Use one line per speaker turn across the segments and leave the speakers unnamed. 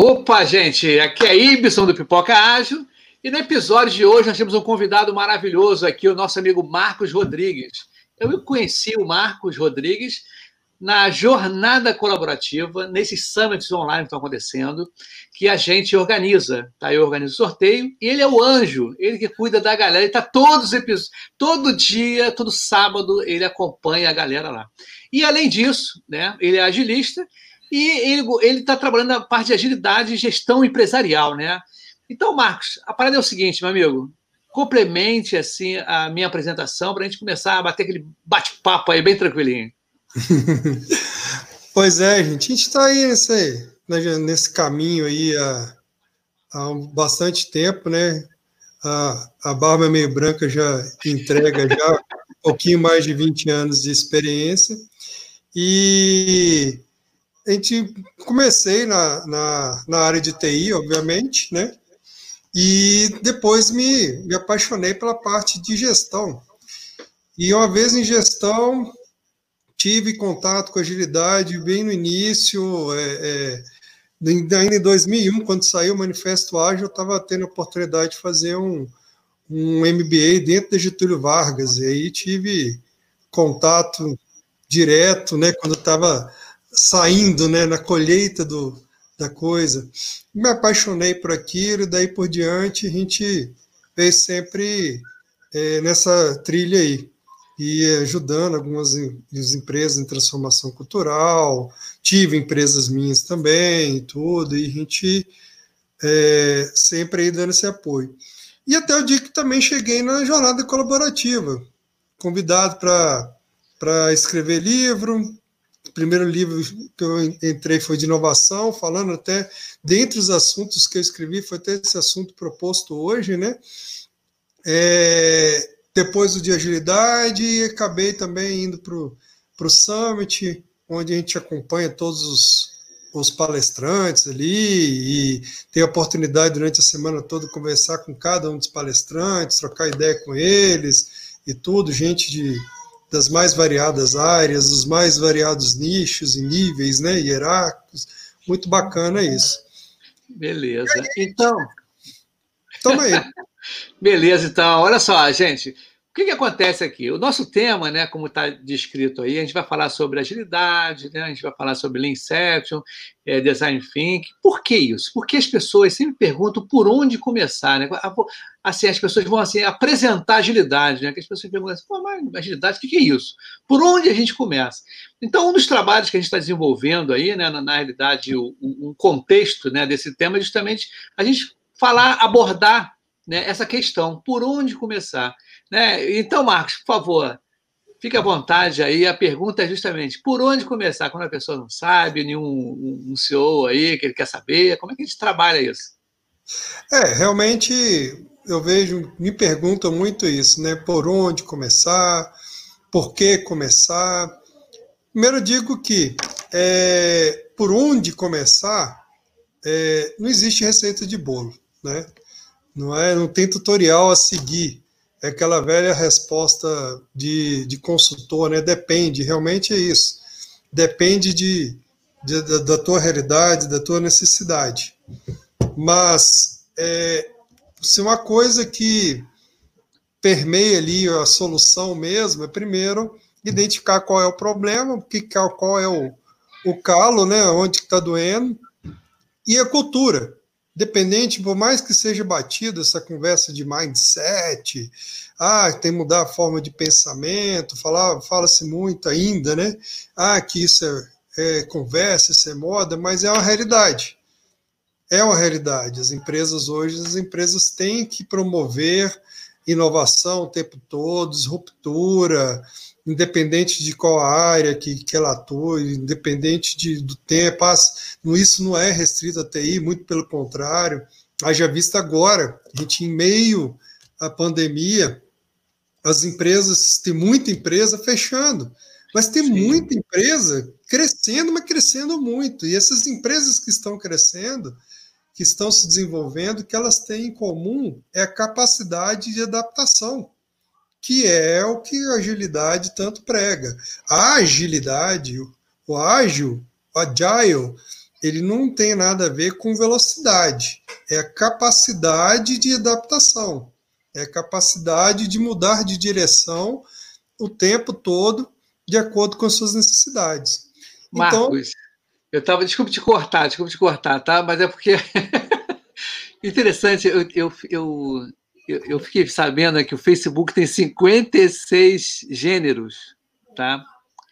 Opa, gente, aqui é Ibson do Pipoca Ágil e no episódio de hoje nós temos um convidado maravilhoso aqui, o nosso amigo Marcos Rodrigues. Eu conheci o Marcos Rodrigues na jornada colaborativa, nesses summits online que estão acontecendo, que a gente organiza. Tá? Eu organizo o sorteio e ele é o anjo, ele que cuida da galera. Ele está todos os todo dia, todo sábado, ele acompanha a galera lá. E além disso, né, ele é agilista e ele está trabalhando na parte de agilidade e gestão empresarial, né? Então, Marcos, a parada é o seguinte, meu amigo. Complemente assim a minha apresentação para a gente começar a bater aquele bate-papo aí bem tranquilinho.
pois é, gente. A gente está aí nesse, nesse caminho aí há, há bastante tempo, né? A, a barba meio branca já entrega já um pouquinho mais de 20 anos de experiência. E a gente comecei na, na, na, área de TI, obviamente, né? E depois me, me apaixonei pela parte de gestão. E uma vez em gestão, tive contato com agilidade bem no início, é, é, ainda em 2001, quando saiu o Manifesto Ágil, eu estava tendo a oportunidade de fazer um, um MBA dentro da Getúlio Vargas, e aí tive contato direto, né, quando estava saindo, né, na colheita do, da coisa. Me apaixonei por aquilo, e daí por diante a gente veio sempre é, nessa trilha aí, e ajudando algumas empresas em transformação cultural, tive empresas minhas também e tudo, e a gente é, sempre aí dando esse apoio. E até o dia que também cheguei na jornada colaborativa, convidado para escrever livro, primeiro livro que eu entrei foi de inovação, falando até, dentre os assuntos que eu escrevi, foi até esse assunto proposto hoje, né? É, depois o de agilidade, acabei também indo para o Summit, onde a gente acompanha todos os, os palestrantes ali e tem a oportunidade durante a semana toda conversar com cada um dos palestrantes, trocar ideia com eles e tudo, gente de das mais variadas áreas, dos mais variados nichos e níveis, né, hierárquicos. Muito bacana isso.
Beleza. Então, toma aí. Beleza, então, olha só, gente que, que acontece aqui? O nosso tema, né, como está descrito aí, a gente vai falar sobre agilidade, né, a gente vai falar sobre Lean Inception, é, Design Thinking. Por que isso? Porque as pessoas sempre perguntam por onde começar. Né? Assim, as pessoas vão assim, apresentar agilidade, né? que as pessoas perguntam assim, mas agilidade, o que, que é isso? Por onde a gente começa? Então, um dos trabalhos que a gente está desenvolvendo aí, né, na, na realidade, um, um contexto né, desse tema é justamente a gente falar, abordar né, essa questão, por onde começar. Né? Então, Marcos, por favor, fique à vontade aí. A pergunta é justamente por onde começar quando a pessoa não sabe, nenhum um CEO aí que ele quer saber. Como é que a gente trabalha isso?
É, realmente eu vejo, me perguntam muito isso, né? Por onde começar? Por que começar? Primeiro digo que é, por onde começar é, não existe receita de bolo, né? Não é, não tem tutorial a seguir é aquela velha resposta de, de consultor, né? Depende, realmente é isso. Depende de, de da, da, tua realidade, da tua necessidade. Mas é, se uma coisa que permeia ali a solução mesmo é primeiro identificar qual é o problema, que, qual é o, o calo, né? Onde está doendo, e a cultura dependente, por mais que seja batido essa conversa de mindset, ah, tem que mudar a forma de pensamento, fala-se muito ainda, né? Ah, que isso é, é conversa, isso é moda, mas é uma realidade. É uma realidade. As empresas hoje, as empresas têm que promover inovação o tempo todo, disruptura, independente de qual área que, que ela atua, independente de, do tempo, isso não é restrito à TI, muito pelo contrário. Haja vista agora, a gente em meio à pandemia, as empresas, tem muita empresa fechando, mas tem Sim. muita empresa crescendo, mas crescendo muito. E essas empresas que estão crescendo, que estão se desenvolvendo, que elas têm em comum é a capacidade de adaptação que é o que a agilidade tanto prega. A agilidade, o ágil, o agile, ele não tem nada a ver com velocidade, é a capacidade de adaptação, é a capacidade de mudar de direção o tempo todo de acordo com as suas necessidades.
Então, Marcos, então, eu estava, desculpe te cortar, desculpe te cortar, tá? Mas é porque interessante, eu, eu, eu, eu, fiquei sabendo que o Facebook tem 56 gêneros, tá?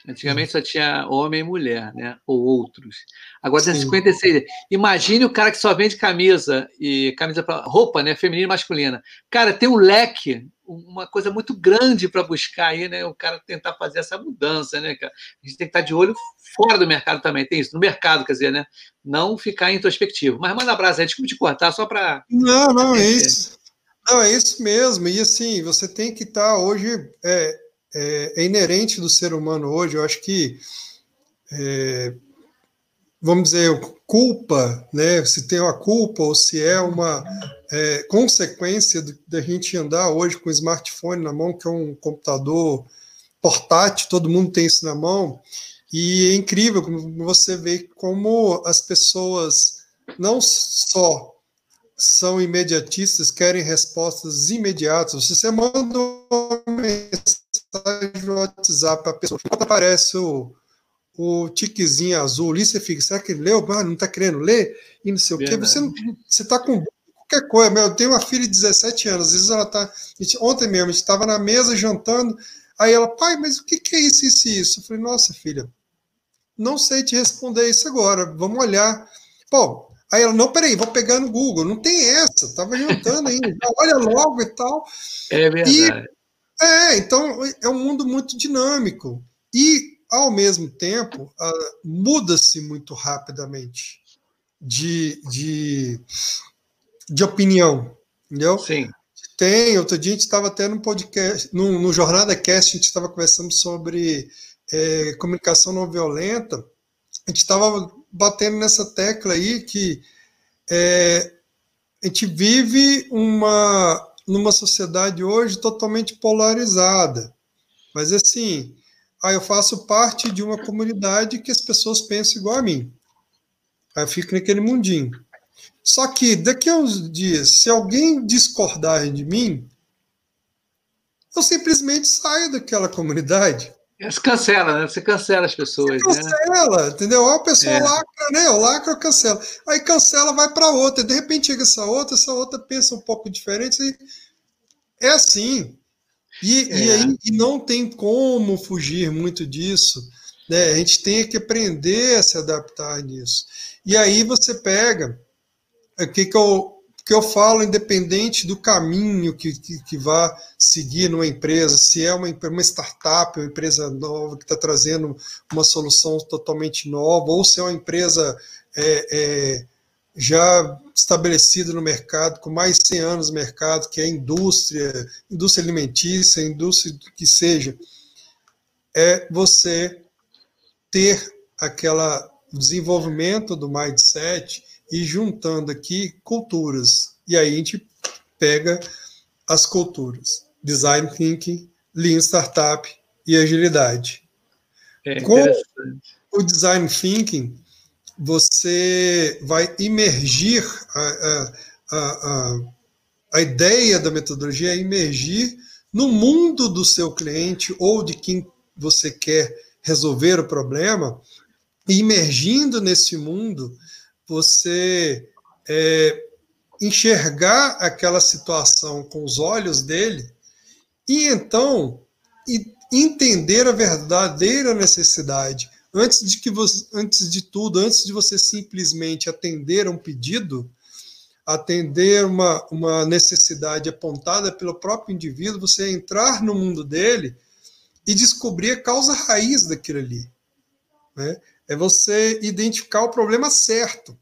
Antigamente só tinha homem e mulher, né? Ou outros. Agora tem 56. Imagine o cara que só vende camisa e camisa para roupa, né? Feminina e masculina. Cara, tem um leque, uma coisa muito grande para buscar aí, né? O cara tentar fazer essa mudança, né, cara? A gente tem que estar de olho fora do mercado também, tem isso, no mercado, quer dizer, né? Não ficar introspectivo. Mas manda abraço aí, desculpa te cortar, só para.
Não, não, é isso. Não, é isso mesmo. E assim, você tem que estar hoje. É é, é inerente do ser humano hoje. Eu acho que, é, vamos dizer, culpa, né? Se tem uma culpa ou se é uma é, consequência da gente andar hoje com o smartphone na mão, que é um computador portátil, todo mundo tem isso na mão. E é incrível como você vê como as pessoas não só são imediatistas, querem respostas imediatas. Você manda uma mensagem no WhatsApp para a pessoa, quando aparece o, o tiquezinho azul ali, você fica, será que ele leu? Ah, não está querendo ler? E não sei o quê. Você está com qualquer coisa. Eu tenho uma filha de 17 anos, às vezes ela está. Ontem mesmo, a gente estava na mesa jantando, aí ela, pai, mas o que, que é isso, isso e isso? Eu falei, nossa, filha, não sei te responder isso agora, vamos olhar. Bom, Aí ela, não, peraí, vou pegar no Google. Não tem essa, estava jantando ainda. Olha logo e tal.
É verdade.
E, é, então é um mundo muito dinâmico. E, ao mesmo tempo, uh, muda-se muito rapidamente de, de, de opinião. Entendeu?
Sim.
Tem, outro dia a gente estava até no podcast, no, no Jornada Cast, a gente estava conversando sobre é, comunicação não violenta. A gente estava batendo nessa tecla aí que é, a gente vive uma, numa sociedade hoje totalmente polarizada. Mas assim, aí eu faço parte de uma comunidade que as pessoas pensam igual a mim. Aí eu fico naquele mundinho. Só que daqui a uns dias, se alguém discordar de mim, eu simplesmente saio daquela comunidade.
Você cancela, né? Você cancela as pessoas.
Você né? cancela, né? entendeu? A pessoa é. lacra, né? Eu lacro, eu cancelo. Aí cancela, vai para outra. De repente chega essa outra, essa outra pensa um pouco diferente. É assim. E, é. e aí e não tem como fugir muito disso. Né? A gente tem que aprender a se adaptar nisso. E aí você pega. O que, que eu que eu falo independente do caminho que, que, que vá seguir numa empresa, se é uma, uma startup, uma empresa nova que está trazendo uma solução totalmente nova, ou se é uma empresa é, é, já estabelecida no mercado, com mais de 100 anos no mercado, que é indústria, indústria alimentícia, indústria que seja, é você ter aquela desenvolvimento do mindset e juntando aqui culturas. E aí a gente pega as culturas: design thinking, lean startup e agilidade.
É Com
o design thinking, você vai imergir a, a, a, a ideia da metodologia é imergir no mundo do seu cliente ou de quem você quer resolver o problema, e imergindo nesse mundo, você é, enxergar aquela situação com os olhos dele e então entender a verdadeira necessidade. Antes de que você, antes de tudo, antes de você simplesmente atender a um pedido, atender uma, uma necessidade apontada pelo próprio indivíduo, você entrar no mundo dele e descobrir a causa raiz daquilo ali. Né? É você identificar o problema certo.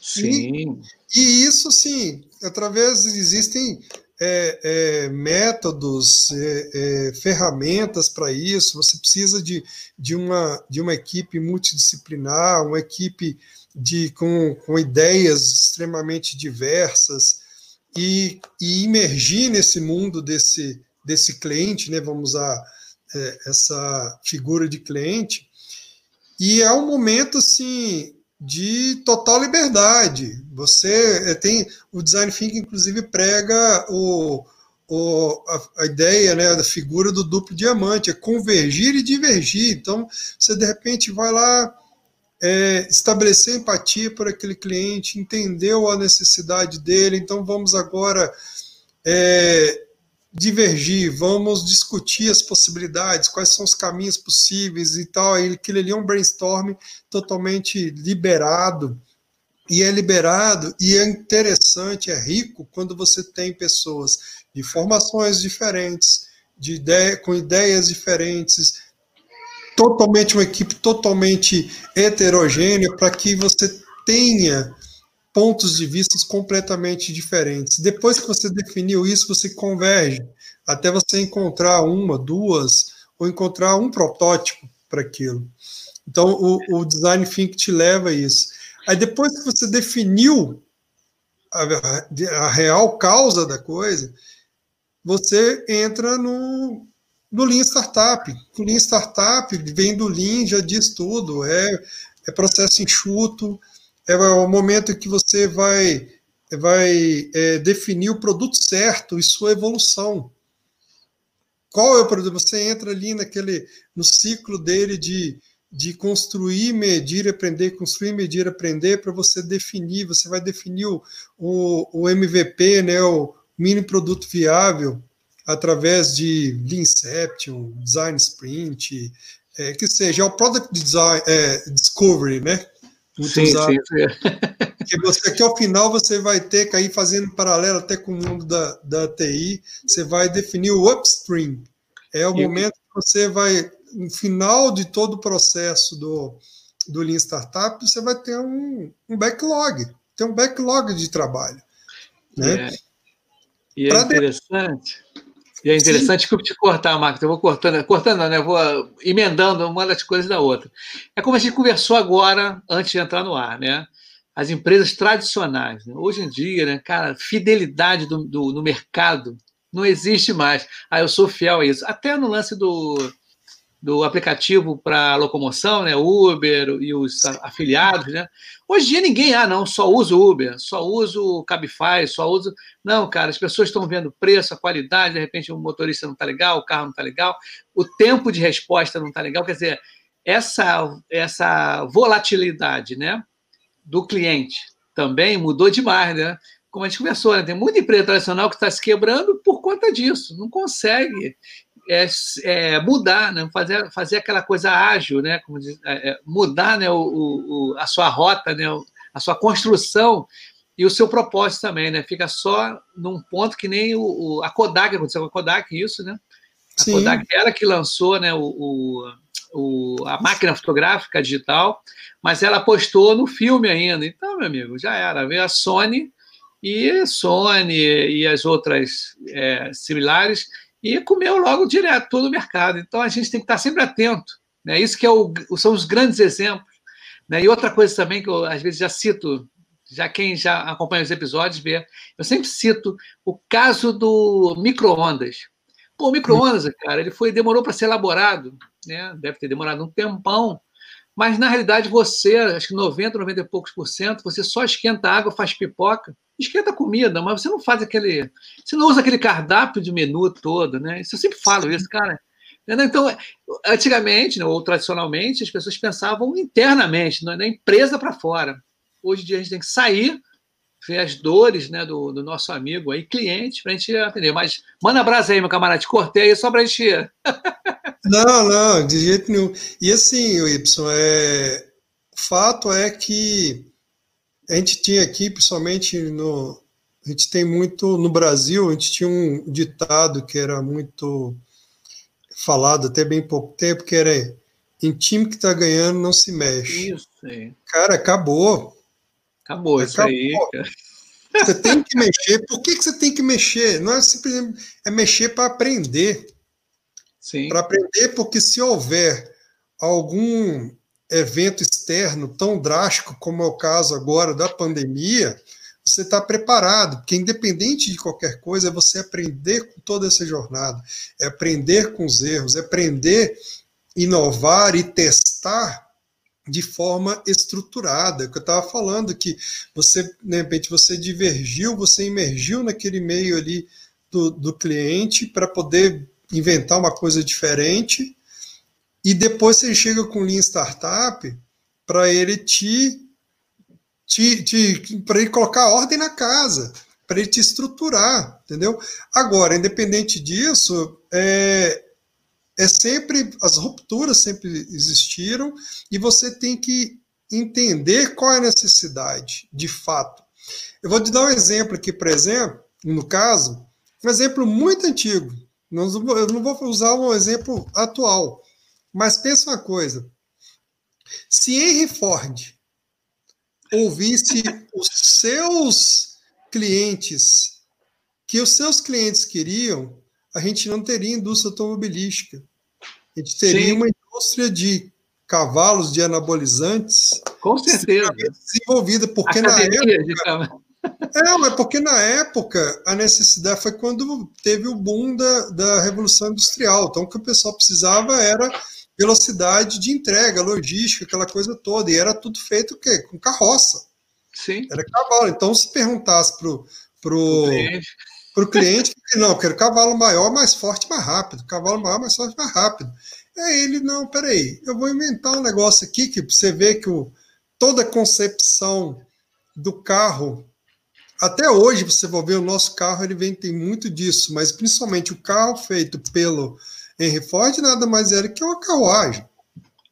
Sim.
E, e isso, sim, através existem é, é, métodos, é, é ferramentas para isso. Você precisa de, de, uma, de uma equipe multidisciplinar, uma equipe de, com, com ideias extremamente diversas e, e imergir nesse mundo desse, desse cliente, né? vamos usar é, essa figura de cliente, e é um momento assim de total liberdade. Você eh, tem o design thinking, inclusive, prega o, o, a, a, ideia né, da figura do duplo diamante, é convergir e divergir. Então, você de repente vai lá é, estabelecer empatia por aquele cliente, entendeu a necessidade dele, então vamos agora é, divergir, vamos discutir as possibilidades, quais são os caminhos possíveis e tal. Aquilo ali é um brainstorm totalmente liberado. E é liberado e é interessante, é rico quando você tem pessoas de formações diferentes, de ideia, com ideias diferentes, totalmente uma equipe totalmente heterogênea para que você tenha pontos de vista completamente diferentes. Depois que você definiu isso, você converge até você encontrar uma, duas, ou encontrar um protótipo para aquilo. Então, o, o, design thinking te leva a isso. Aí, depois que você definiu a, a real causa da coisa, você entra no, no Lean Startup. O Lean Startup vem do Lean, já diz tudo, é, é processo enxuto, é o momento que você vai, vai é, definir o produto certo e sua evolução. Qual é o produto? Você entra ali naquele, no ciclo dele de, de construir, medir, aprender, construir, medir, aprender, para você definir, você vai definir o, o, o MVP, né, o mini produto viável, através de Leanception, Design Sprint, é, que seja é o Product Design, é, Discovery, né?
Muito sim, usado. sim,
sim. Que você, que ao final você vai ter que ir fazendo paralelo até com o mundo da, da TI, você vai definir o upstream. É o e momento que você vai, no final de todo o processo do, do Lean Startup, você vai ter um, um backlog, tem um backlog de trabalho. Né?
É. E é interessante. De... E é interessante Sim. eu te cortar, Marcos. Eu vou cortando, cortando, né? Eu vou emendando uma das coisas da outra. É como a gente conversou agora, antes de entrar no ar, né? As empresas tradicionais. Né? Hoje em dia, né, cara, fidelidade do, do, no mercado não existe mais. Ah, eu sou fiel a isso. Até no lance do, do aplicativo para locomoção, né, Uber e os afiliados, né? Hoje em dia ninguém, ah, não, só usa Uber, só usa o Cabify, só usa. Não, cara, as pessoas estão vendo o preço, a qualidade, de repente o motorista não está legal, o carro não está legal, o tempo de resposta não está legal. Quer dizer, essa, essa volatilidade né, do cliente também mudou demais, né? Como a gente conversou, né? tem muita empresa tradicional que está se quebrando por conta disso, não consegue é, é, mudar, né? fazer, fazer aquela coisa ágil, né? Como diz, é, é mudar né? O, o, a sua rota, né? a sua construção e o seu propósito também, né? Fica só num ponto que nem o, o a Kodak, aconteceu com a Kodak, isso, né? A Sim. Kodak, ela que lançou né, o, o, a máquina fotográfica digital, mas ela apostou no filme ainda. Então, meu amigo, já era. Veio a Sony e Sony e as outras é, similares e comeu logo direto todo o mercado. Então a gente tem que estar sempre atento. Né? Isso que é o, são os grandes exemplos. Né? E outra coisa também que eu às vezes já cito, já quem já acompanha os episódios vê, eu sempre cito o caso do micro-ondas. Pô, o micro-ondas, cara, ele foi demorou para ser elaborado, né? deve ter demorado um tempão, mas na realidade você, acho que 90, 90 e poucos por cento, você só esquenta água, faz pipoca, esquenta comida, mas você não faz aquele. Você não usa aquele cardápio de menu todo, né? Isso eu sempre falo isso, cara. Então, antigamente, ou tradicionalmente, as pessoas pensavam internamente, da empresa para fora. Hoje em dia a gente tem que sair, ver as dores né, do, do nosso amigo aí, cliente, para a gente atender. Mas manda abraço aí, meu camarada, te cortei aí só para a gente.
não, não, de jeito nenhum. E assim, o Y, é... o fato é que a gente tinha aqui, principalmente no. A gente tem muito. No Brasil, a gente tinha um ditado que era muito falado até bem pouco tempo, que era em time que está ganhando não se mexe.
Isso aí.
Cara, acabou.
Acabou, acabou. isso aí. Cara.
Você tem que mexer. Por que, que você tem que mexer? Não é simplesmente é mexer para aprender.
Sim.
Para aprender, porque se houver algum evento externo tão drástico como é o caso agora da pandemia, você está preparado, porque independente de qualquer coisa, é você aprender com toda essa jornada, é aprender com os erros, é aprender, inovar e testar de forma estruturada. Que eu estava falando que você, de repente, você divergiu, você emergiu naquele meio ali do, do cliente para poder inventar uma coisa diferente. E depois você chega com Lean Startup para ele te, te, te para ele colocar ordem na casa, para ele te estruturar, entendeu? Agora, independente disso, é, é sempre as rupturas sempre existiram e você tem que entender qual é a necessidade de fato. Eu vou te dar um exemplo aqui, por exemplo, no caso, um exemplo muito antigo. Eu não vou usar um exemplo atual, mas pensa uma coisa. Se Henry Ford ouvisse os seus clientes, que os seus clientes queriam, a gente não teria indústria automobilística. A gente teria Sim. uma indústria de cavalos de anabolizantes.
Com certeza.
Desenvolvida, porque na época. É, mas porque na época a necessidade foi quando teve o boom da, da Revolução Industrial. Então, o que o pessoal precisava era velocidade de entrega, logística, aquela coisa toda. E era tudo feito o quê? Com carroça.
Sim.
Era cavalo. Então, se perguntasse para o pro, pro cliente, não, eu quero cavalo maior, mais forte, mais rápido. Cavalo maior, mais forte, mais rápido. É ele, não, peraí, eu vou inventar um negócio aqui que você vê que o, toda a concepção do carro, até hoje, você vai ver o nosso carro, ele vem, tem muito disso, mas principalmente o carro feito pelo Henry Ford nada mais era que uma carruagem,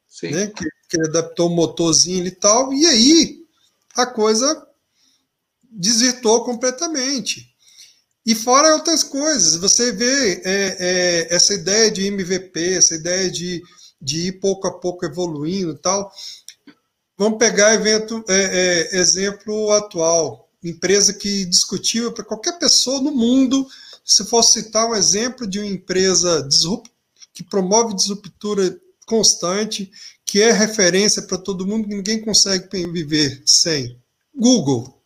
Sim. né? Que, que ele adaptou o motorzinho e tal, e aí a coisa desvirtou completamente. E fora outras coisas, você vê é, é, essa ideia de MVP, essa ideia de, de ir pouco a pouco evoluindo e tal. Vamos pegar evento, é, é exemplo atual, empresa que discutiu para qualquer pessoa no mundo, se for citar um exemplo de uma empresa que promove disruptura constante, que é referência para todo mundo, que ninguém consegue viver sem. Google.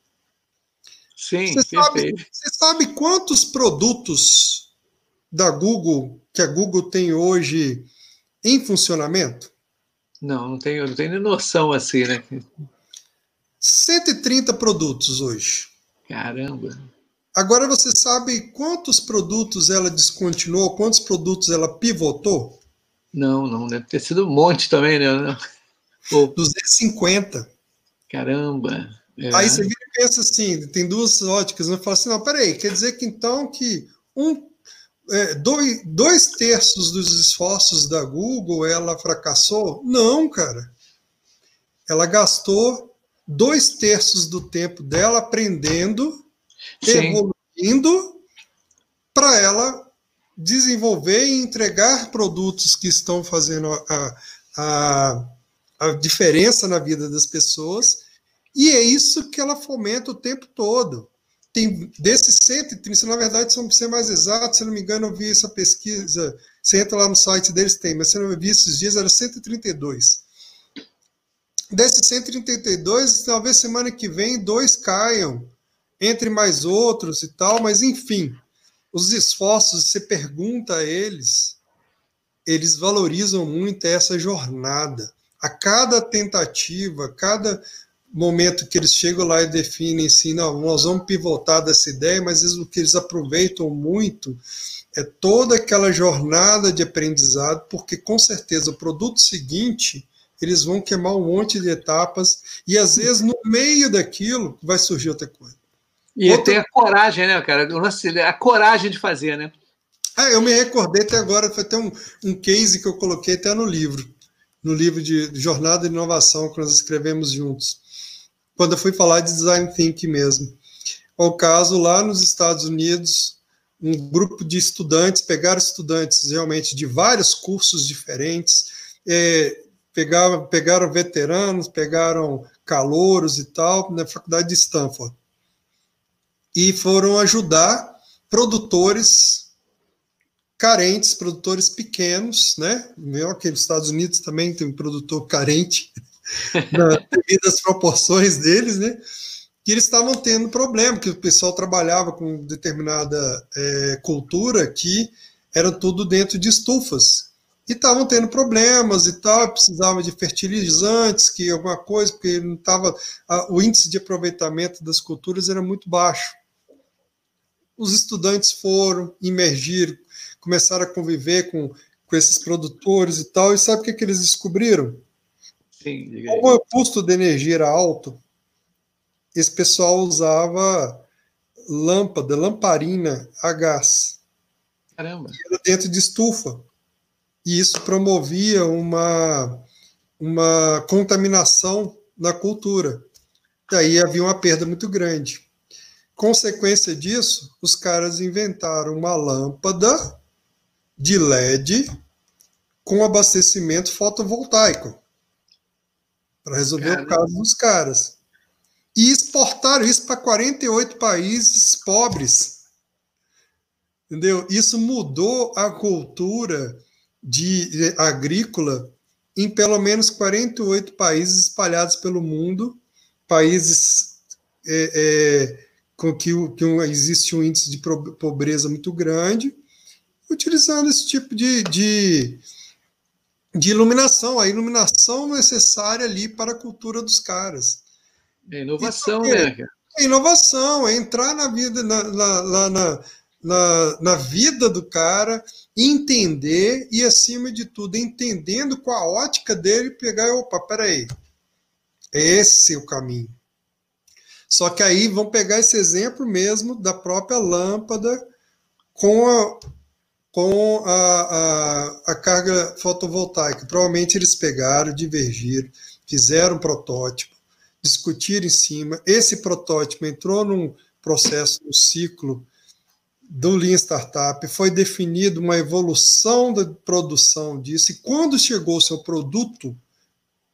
Sim,
você sabe, você sabe quantos produtos da Google que a Google tem hoje em funcionamento?
Não, não tenho, não tenho noção assim, né?
130 produtos hoje.
Caramba.
Agora você sabe quantos produtos ela descontinuou, quantos produtos ela pivotou?
Não, não, deve ter sido um monte também, né?
Pô. 250.
Caramba.
É. Aí você vira e pensa assim, tem duas óticas, né? Fala assim, não, peraí, quer dizer que então que um, é, dois, dois terços dos esforços da Google ela fracassou? Não, cara. Ela gastou dois terços do tempo dela aprendendo, Sim. evoluindo, para ela desenvolver e entregar produtos que estão fazendo a, a, a diferença na vida das pessoas e é isso que ela fomenta o tempo todo. Tem desses 130, na verdade, são ser mais exato, se não me engano, eu vi essa pesquisa. Você entra lá no site deles, tem, mas se não vi esses dias, era 132. Desses 132, talvez semana que vem dois caiam, entre mais outros e tal, mas enfim, os esforços, você pergunta a eles, eles valorizam muito essa jornada. A cada tentativa, cada momento que eles chegam lá e definem assim, não, nós vamos pivotar dessa ideia, mas o que eles aproveitam muito é toda aquela jornada de aprendizado, porque com certeza o produto seguinte eles vão queimar um monte de etapas e às vezes no meio daquilo vai surgir outra coisa.
E outra... tem a coragem, né, cara? A coragem de fazer, né?
Ah, eu me recordei até agora, foi até um, um case que eu coloquei até no livro, no livro de Jornada de Inovação que nós escrevemos juntos quando eu fui falar de design thinking mesmo. O caso lá nos Estados Unidos, um grupo de estudantes, pegaram estudantes realmente de vários cursos diferentes, é, pegaram, pegaram veteranos, pegaram calouros e tal, na faculdade de Stanford. E foram ajudar produtores carentes, produtores pequenos, né? Meu, que nos Estados Unidos também tem um produtor carente, devido às proporções deles, né? Que eles estavam tendo problema, que o pessoal trabalhava com determinada é, cultura que era tudo dentro de estufas. e estavam tendo problemas e tal, precisava de fertilizantes, que alguma coisa, porque não tava, a, o índice de aproveitamento das culturas era muito baixo. Os estudantes foram, emergir, começaram a conviver com, com esses produtores e tal, e sabe o que, que eles descobriram? Sim, Como o custo de energia era alto, esse pessoal usava lâmpada, lamparina a gás. Caramba. Era dentro de estufa e isso promovia uma, uma contaminação na cultura. Daí havia uma perda muito grande. Consequência disso, os caras inventaram uma lâmpada de LED com abastecimento fotovoltaico para resolver Caramba. o caso dos caras. E exportaram isso para 48 países pobres. Entendeu? Isso mudou a cultura de agrícola em pelo menos 48 países espalhados pelo mundo, países é, é, com que, que um, existe um índice de pobreza muito grande, utilizando esse tipo de, de, de iluminação, a iluminação necessária ali para a cultura dos caras.
É inovação, né?
É inovação, é entrar na vida, na, na, na, na, na vida do cara, entender e, acima de tudo, entendendo com a ótica dele, pegar, opa, peraí, esse é o caminho. Só que aí vão pegar esse exemplo mesmo da própria lâmpada com a, com a, a, a carga fotovoltaica. Provavelmente eles pegaram, divergiram, fizeram um protótipo, discutiram em cima. Esse protótipo entrou num processo, um ciclo do Lean Startup, foi definido uma evolução da produção disso, e quando chegou o seu produto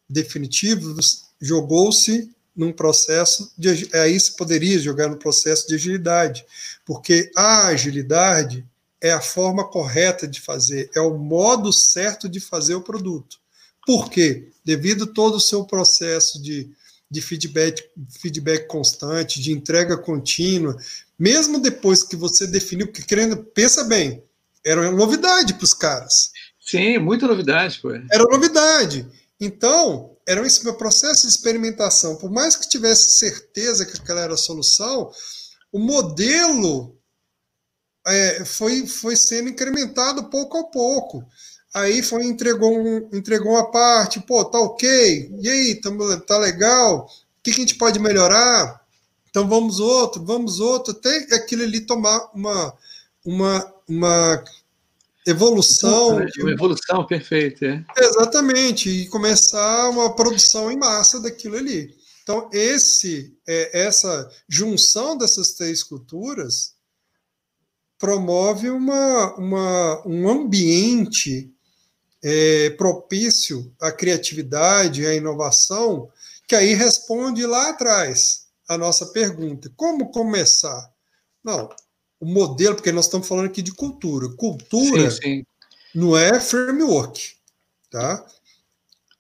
definitivo, jogou-se num processo de aí se poderia jogar no processo de agilidade, porque a agilidade é a forma correta de fazer, é o modo certo de fazer o produto. Por quê? Devido todo o seu processo de, de feedback, feedback constante, de entrega contínua, mesmo depois que você definiu, que querendo, pensa bem, era uma novidade para os caras.
Sim, muita novidade, pô.
Era novidade. Então, era um processo de experimentação. Por mais que tivesse certeza que aquela era a solução, o modelo é, foi, foi sendo incrementado pouco a pouco. Aí foi entregou, um, entregou uma parte, pô, tá ok, e aí, tá, tá legal, o que, que a gente pode melhorar? Então vamos outro, vamos outro, até aquilo ali tomar uma, uma, uma evolução.
Uma evolução perfeita. É.
Exatamente, e começar uma produção em massa daquilo ali. Então, esse, é, essa junção dessas três culturas promove uma, uma, um ambiente é, propício à criatividade, à inovação, que aí responde lá atrás a nossa pergunta: como começar? Não, o modelo, porque nós estamos falando aqui de cultura. Cultura sim, sim. não é framework, tá?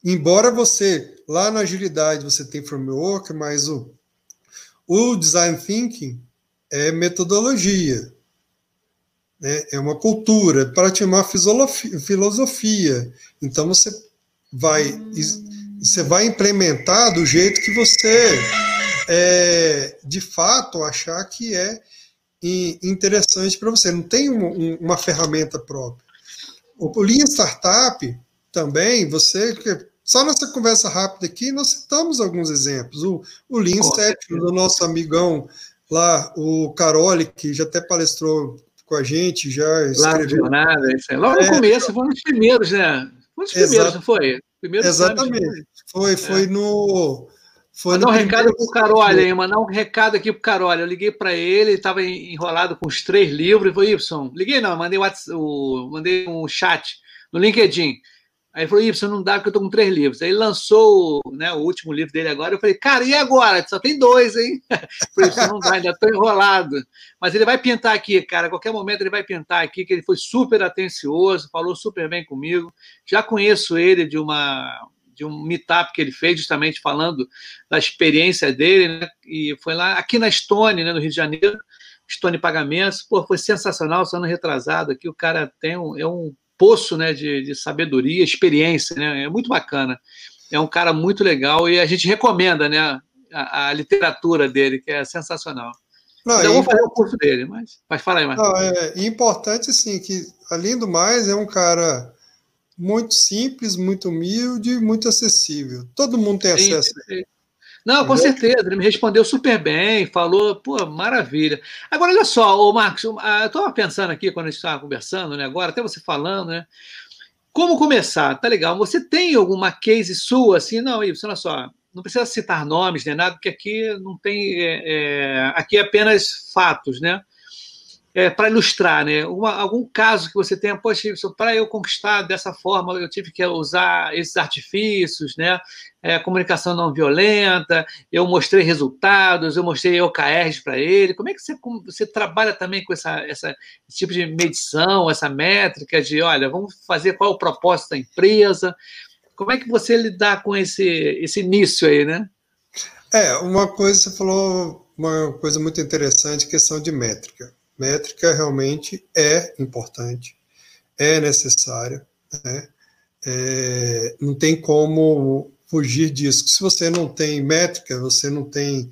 Embora você, lá na agilidade, você tem framework, mas o, o design thinking é metodologia, né? é uma cultura, para te uma filosofia. Então você vai, você vai implementar do jeito que você é, de fato achar que é interessante para você. Não tem um, uma ferramenta própria. O Lean Startup também, você só nessa conversa rápida aqui, nós citamos alguns exemplos. O, o Lean Step, do nosso amigão lá, o Caroli, que já até palestrou com a gente, já
escreveu. Nada, aí. Logo é, no começo, foi um dos primeiros, né? Foi um dos primeiros, não foi?
Primeiro Exatamente. Foi, foi é. no
foi mandar um recado pro Carol aí, mandar um recado aqui pro Carol. Eu liguei para ele, ele estava enrolado com os três livros. e falou, Y, liguei não, mandei, WhatsApp, o, mandei um chat no LinkedIn. Aí ele falou, Y, não dá porque eu tô com três livros. Aí lançou né, o último livro dele agora. Eu falei, cara, e agora? Só tem dois, hein? falei, isso não dá, ainda tô enrolado. Mas ele vai pintar aqui, cara. A qualquer momento ele vai pintar aqui, que ele foi super atencioso, falou super bem comigo. Já conheço ele de uma de um meetup que ele fez, justamente falando da experiência dele, né? e foi lá, aqui na Stone, né, no Rio de Janeiro, Stone Pagamentos, pô, foi sensacional, só ano retrasado aqui, o cara tem um, é um poço né, de, de sabedoria, experiência, né? É muito bacana. É um cara muito legal e a gente recomenda né, a, a literatura dele, que é sensacional. Não, então, eu vou fazer o curso dele, mas, mas fala aí, mais.
Não, é importante, sim, que, além do mais, é um cara muito simples, muito humilde, muito acessível. Todo mundo tem sim, acesso. Sim.
Não, com certeza, ele me respondeu super bem, falou, pô, maravilha. Agora, olha só, ô Marcos, eu estava pensando aqui quando a gente estava conversando, né, agora, até você falando, né, como começar? Tá legal, você tem alguma case sua, assim, não, Ives, olha só, não precisa citar nomes nem nada, porque aqui não tem, é, é, aqui é apenas fatos, né, é, para ilustrar, né? Uma, algum caso que você tenha, poxa, para eu conquistar dessa forma, eu tive que usar esses artifícios, né? É, comunicação não violenta, eu mostrei resultados, eu mostrei OKRs para ele. Como é que você, você trabalha também com essa, essa, esse tipo de medição, essa métrica de, olha, vamos fazer qual é o propósito da empresa? Como é que você lidar com esse, esse início aí, né?
É, uma coisa, você falou uma coisa muito interessante, questão de métrica métrica realmente é importante, é necessária, né? É, não tem como fugir disso. Se você não tem métrica, você não tem.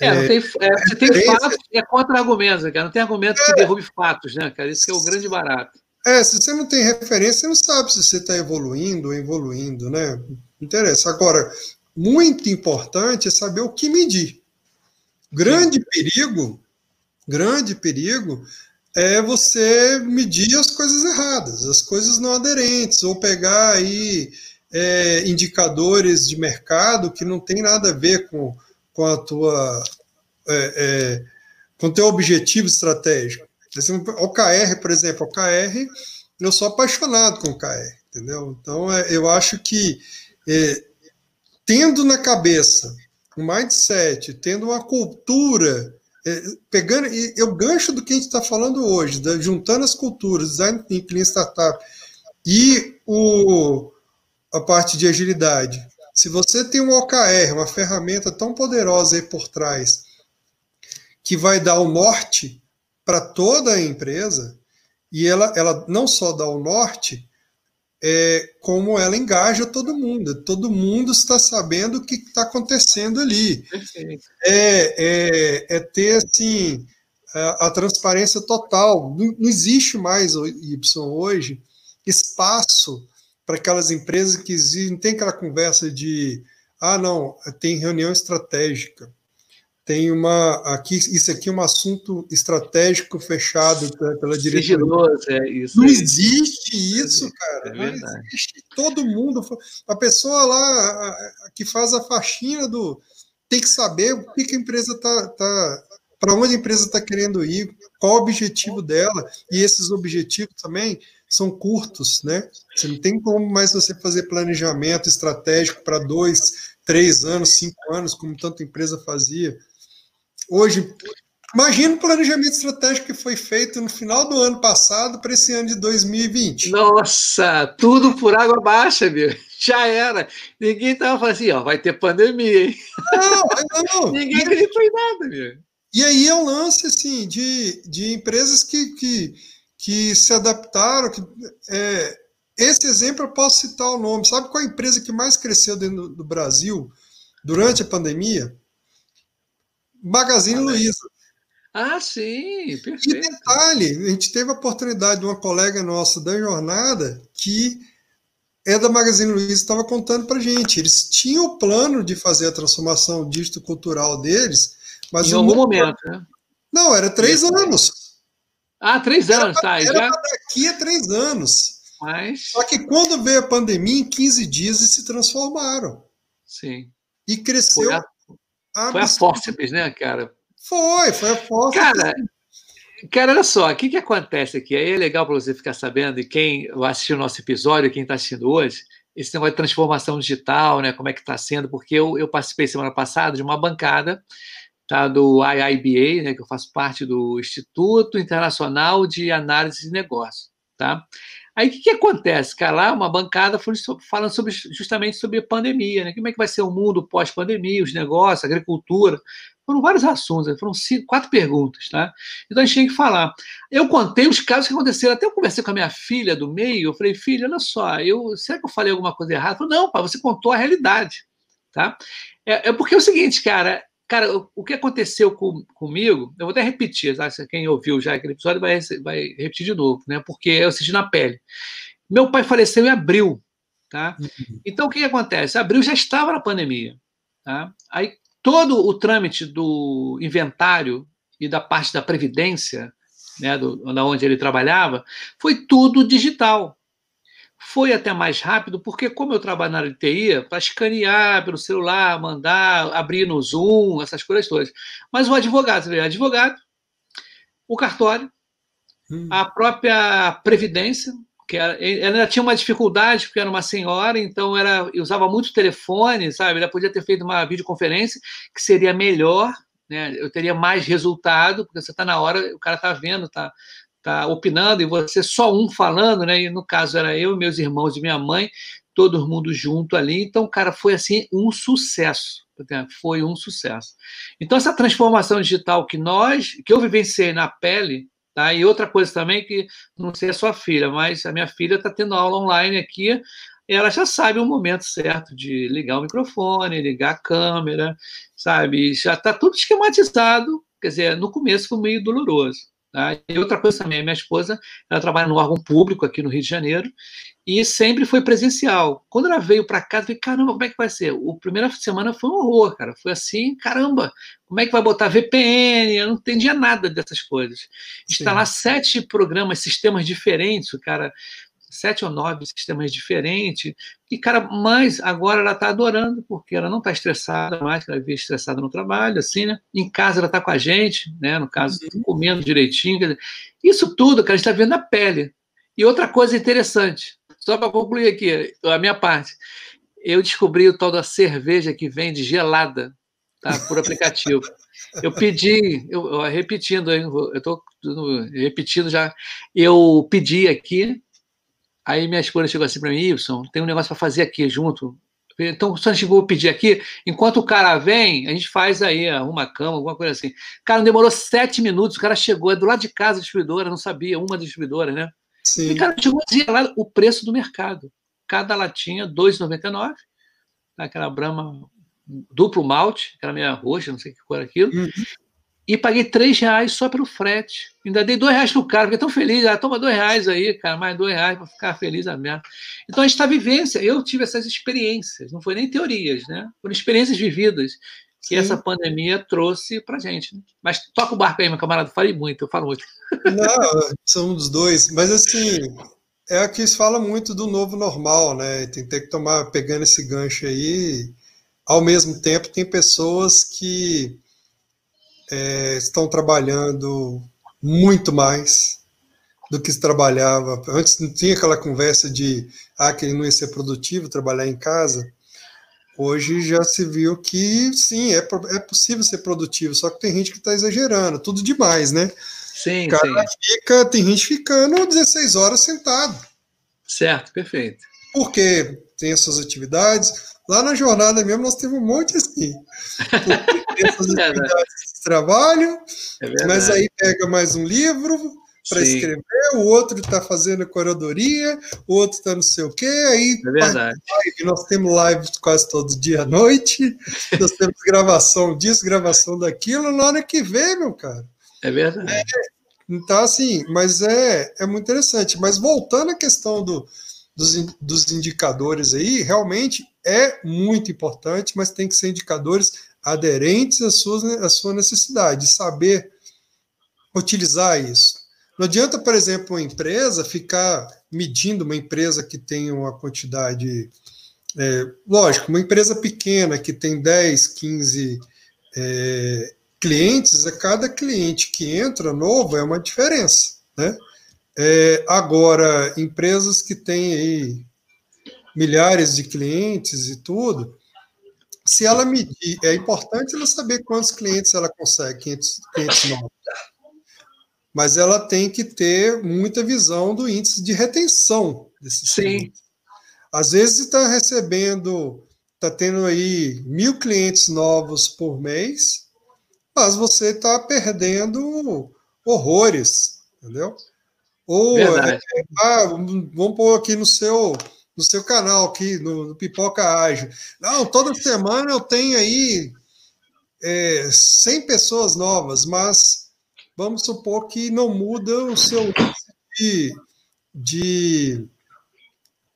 É, não tem, é, você tem fatos e é contra-argumentos, cara. Não tem argumento que é. derrube fatos, né, cara? Isso é o grande barato.
É, se você não tem referência, você não sabe se você está evoluindo ou evoluindo, né? Interessa. Agora, muito importante é saber o que medir. Grande Sim. perigo grande perigo é você medir as coisas erradas, as coisas não aderentes, ou pegar aí é, indicadores de mercado que não tem nada a ver com, com a tua é, é, com teu objetivo estratégico. OKR, por exemplo, OKR, eu sou apaixonado com OKR, entendeu? Então, é, eu acho que é, tendo na cabeça um mindset, tendo uma cultura é, pegando, eu gancho do que a gente está falando hoje, da, juntando as culturas, design thinking, startup e o, a parte de agilidade. Se você tem um OKR, uma ferramenta tão poderosa aí por trás, que vai dar o norte para toda a empresa, e ela, ela não só dá o norte, é, como ela engaja todo mundo. Todo mundo está sabendo o que está acontecendo ali. É, é, é, ter assim a, a transparência total. Não, não, existe mais Y hoje espaço para aquelas empresas que existem, tem aquela conversa de ah não tem reunião estratégica tem uma aqui isso aqui é um assunto estratégico fechado pela diretoria. É isso, não existe isso, cara. É não existe. Todo mundo, a pessoa lá que faz a faxina do tem que saber o que, que a empresa está tá, para onde a empresa está querendo ir, qual o objetivo dela e esses objetivos também são curtos, né? Você não tem como mais você fazer planejamento estratégico para dois, três anos, cinco anos, como tanta empresa fazia hoje. Imagina o planejamento estratégico que foi feito no final do ano passado para esse ano de 2020.
Nossa, tudo por água baixa, meu. Já era. Ninguém estava falando assim, ó, vai ter pandemia, hein? Não, não. Ninguém acreditou em nada, meu.
E aí é um lance, assim, de, de empresas que, que, que se adaptaram. Que, é, esse exemplo eu posso citar o nome. Sabe qual a empresa que mais cresceu dentro do Brasil durante a pandemia? Magazine Luiza.
Ah, sim, perfeito.
E detalhe, a gente teve a oportunidade de uma colega nossa da jornada que é da Magazine Luiza estava contando para gente. Eles tinham o plano de fazer a transformação dígito-cultural deles, mas
em algum momento, né?
Não, era três anos.
Ah, três anos, tá.
Era já... daqui a três anos. Mas... Só que quando veio a pandemia, em 15 dias eles se transformaram.
Sim.
E cresceu
a foi a fórceps, né, cara?
Foi, foi a fórceps.
Cara, cara, olha só, o que, que acontece aqui? Aí é legal para você ficar sabendo, e quem assistiu o nosso episódio, quem está assistindo hoje, esse negócio de transformação digital, né? Como é que está sendo? Porque eu, eu participei semana passada de uma bancada tá, do IIBA, né, que eu faço parte do Instituto Internacional de Análise de Negócios. Tá? Aí o que, que acontece? Cara, lá uma bancada falando sobre, justamente sobre pandemia, né? Como é que vai ser o mundo pós-pandemia, os negócios, agricultura. foram vários assuntos, foram cinco, quatro perguntas, tá? Então a gente tinha que falar. Eu contei os casos que aconteceram, até eu conversei com a minha filha do meio, eu falei, filha, olha só, eu, será que eu falei alguma coisa errada? Falei, não, pai, você contou a realidade, tá? É, é porque é o seguinte, cara, cara, o, que aconteceu com, comigo, eu vou até repetir, tá? quem ouviu já aquele episódio vai, vai repetir de novo, né? Porque eu assisti na pele. Meu pai faleceu em abril, tá? Uhum. Então o que, que acontece? Abril já estava na pandemia, tá? Aí todo o trâmite do inventário e da parte da previdência, né, do, da onde ele trabalhava, foi tudo digital. Foi até mais rápido, porque como eu trabalho na área de TI, para escanear pelo celular, mandar, abrir no Zoom, essas coisas todas. Mas o advogado, o advogado, o cartório, hum. a própria previdência, que ela, ela tinha uma dificuldade, porque era uma senhora, então era, usava muito telefone, sabe? Ela podia ter feito uma videoconferência, que seria melhor, né? Eu teria mais resultado, porque você está na hora, o cara está vendo, está tá opinando, e você só um falando, né? E no caso era eu, meus irmãos e minha mãe, todo mundo junto ali. Então, cara, foi assim um sucesso. Foi um sucesso. Então, essa transformação digital que nós, que eu vivenciei na pele, Tá? E outra coisa também que não sei a sua filha, mas a minha filha está tendo aula online aqui, ela já sabe o momento certo de ligar o microfone, ligar a câmera, sabe? Já está tudo esquematizado. Quer dizer, no começo foi meio doloroso. Tá? E outra coisa também, minha esposa, ela trabalha no órgão público aqui no Rio de Janeiro, e sempre foi presencial. Quando ela veio para casa, eu falei, caramba, como é que vai ser? A primeira semana foi um horror, cara. Foi assim, caramba, como é que vai botar VPN? Eu não entendia nada dessas coisas. Instalar Sim. sete programas, sistemas diferentes, o cara, sete ou nove sistemas diferentes. E, cara, mas agora ela está adorando, porque ela não está estressada mais, ela vive estressada no trabalho, assim, né? Em casa ela está com a gente, né? No caso, uhum. comendo direitinho. Isso tudo, cara, a gente está vendo na pele. E outra coisa interessante, só para concluir aqui a minha parte, eu descobri o tal da cerveja que vende gelada, tá? Por aplicativo. Eu pedi, eu, eu repetindo, eu estou repetindo já, eu pedi aqui, aí minha esposa chegou assim para mim, Wilson, tem um negócio para fazer aqui junto. Então, só a gente vou pedir aqui, enquanto o cara vem, a gente faz aí, arruma a cama, alguma coisa assim. Cara, demorou sete minutos, o cara chegou, é do lado de casa a distribuidora, não sabia, uma distribuidora, né? Sim. E, cara, chegou a dizer lá o preço do mercado. Cada latinha, R$ 2,99. Aquela brama duplo malte, aquela meia roxa, não sei que cor é aquilo. Uhum. E paguei três reais só pelo frete. Ainda dei dois reais pro cara, fiquei tão feliz. Ah, toma dois reais aí, cara, mais dois reais para ficar feliz a merda. Então a gente está vivência. Eu tive essas experiências, não foi nem teorias, né? Foram experiências vividas que Sim. essa pandemia trouxe para gente. Né? Mas toca o barco aí, meu camarada. Falei muito, eu falo muito.
Não, são os dois. Mas assim, é que se fala muito do novo normal, né? Tem, tem que tomar, pegando esse gancho aí. Ao mesmo tempo, tem pessoas que é, estão trabalhando muito mais do que se trabalhava. Antes não tinha aquela conversa de ah, que ele não ia ser produtivo, trabalhar em casa. Hoje já se viu que sim, é, é possível ser produtivo, só que tem gente que está exagerando, tudo demais, né?
Sim, cara sim.
Fica, tem gente ficando 16 horas sentado.
Certo, perfeito.
Porque tem as suas atividades. Lá na jornada mesmo nós temos um monte assim. essas é de trabalho, é mas aí pega mais um livro, para escrever, o outro está fazendo curadoria, o outro está não sei o quê, aí
é verdade.
Live, nós temos live quase todo dia à noite, nós temos gravação disso, gravação daquilo, na hora que vem, meu cara.
É verdade. É,
então, assim, mas é, é muito interessante. Mas voltando à questão do, dos, dos indicadores aí, realmente é muito importante, mas tem que ser indicadores aderentes à sua, à sua necessidade, saber utilizar isso. Não adianta, por exemplo, uma empresa ficar medindo uma empresa que tem uma quantidade. É, lógico, uma empresa pequena que tem 10, 15 é, clientes, a cada cliente que entra novo é uma diferença. Né? É, agora, empresas que têm aí milhares de clientes e tudo, se ela medir, é importante ela saber quantos clientes ela consegue, 500 clientes novos mas ela tem que ter muita visão do índice de retenção desses
Sim. Clientes.
Às vezes está recebendo, está tendo aí mil clientes novos por mês, mas você está perdendo horrores, entendeu? Ou é, ah, vamos pôr aqui no seu no seu canal aqui no, no Pipoca Ágil. Não, toda semana eu tenho aí é, 100 pessoas novas, mas vamos supor que não muda o seu de, de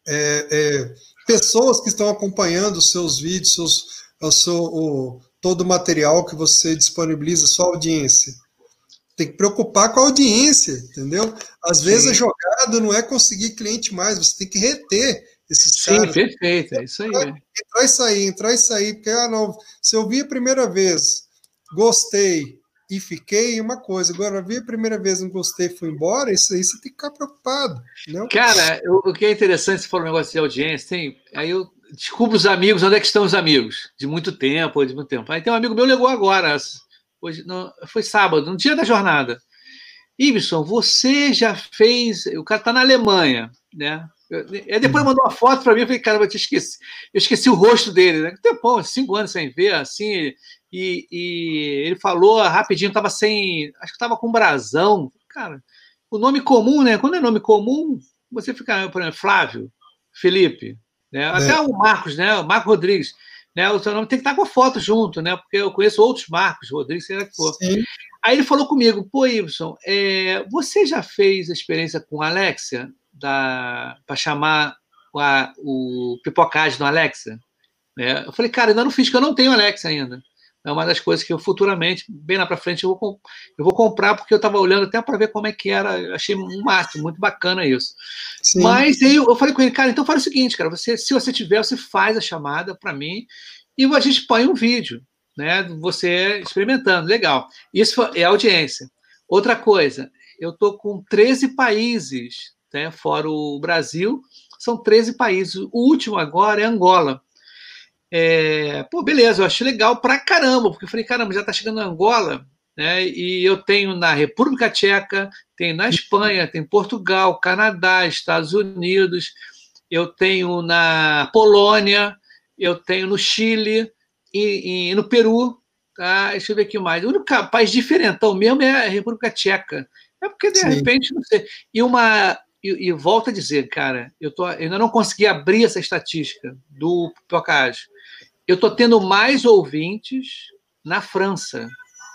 é, é, pessoas que estão acompanhando os seus vídeos, seus, o seu, o, todo o material que você disponibiliza, sua audiência. Tem que preocupar com a audiência, entendeu? Às Sim. vezes a jogada não é conseguir cliente mais, você tem que reter esses
Sim, caras. Sim, perfeito, é isso aí. Entrar,
entrar e sair, entrar e sair, porque, ah, não, se eu vi a primeira vez, gostei e fiquei, uma coisa, agora vi a primeira vez, não gostei, fui embora, isso aí você tem que ficar preocupado, não?
Cara, o, o que é interessante, se for um negócio de audiência, tem, aí eu descubro os amigos, onde é que estão os amigos? De muito tempo, de muito tempo. Aí tem um amigo meu ligou agora, hoje, não, foi sábado, no dia da jornada. Ibson, você já fez. O cara está na Alemanha, né? Aí depois mandou uma foto para mim, eu falei, cara, eu te esqueci. Eu esqueci o rosto dele, né? Tempão, cinco anos sem ver, assim, e, e ele falou rapidinho, estava sem. Acho que estava com brasão. Cara, o nome comum, né? Quando é nome comum, você fica, por exemplo, Flávio, Felipe, né? Até é. o Marcos, né? O Marco Rodrigues. Né? O seu nome tem que estar com a foto junto, né? Porque eu conheço outros Marcos, Rodrigues, sei lá que for. Sim. Aí ele falou comigo, pô, Ibson, é, você já fez a experiência com a Alexia para chamar a, o pipocagem no Alexa? Né? Eu falei, cara, ainda não fiz, porque eu não tenho Alexa ainda. É uma das coisas que eu futuramente, bem lá para frente, eu vou, eu vou comprar, porque eu estava olhando até para ver como é que era. Achei um máximo, muito bacana isso. Sim. Mas aí eu, eu falei com ele, cara, então faz o seguinte, cara, você, se você tiver, você faz a chamada para mim e a gente põe um vídeo, né? Você experimentando, legal. Isso é audiência. Outra coisa, eu tô com 13 países, né, fora o Brasil, são 13 países. O último agora é Angola. É, pô, beleza, eu achei legal pra caramba, porque eu falei, caramba, já tá chegando Angola, né? E eu tenho na República Tcheca, tenho na Espanha, tem Portugal, Canadá, Estados Unidos, eu tenho na Polônia, eu tenho no Chile e, e no Peru, tá? Deixa eu ver aqui mais. O único país diferentão mesmo é a República Tcheca. É porque, de Sim. repente, não sei. E uma. E, e volto a dizer, cara, eu, tô, eu ainda não consegui abrir essa estatística do Pocage eu estou tendo mais ouvintes na França.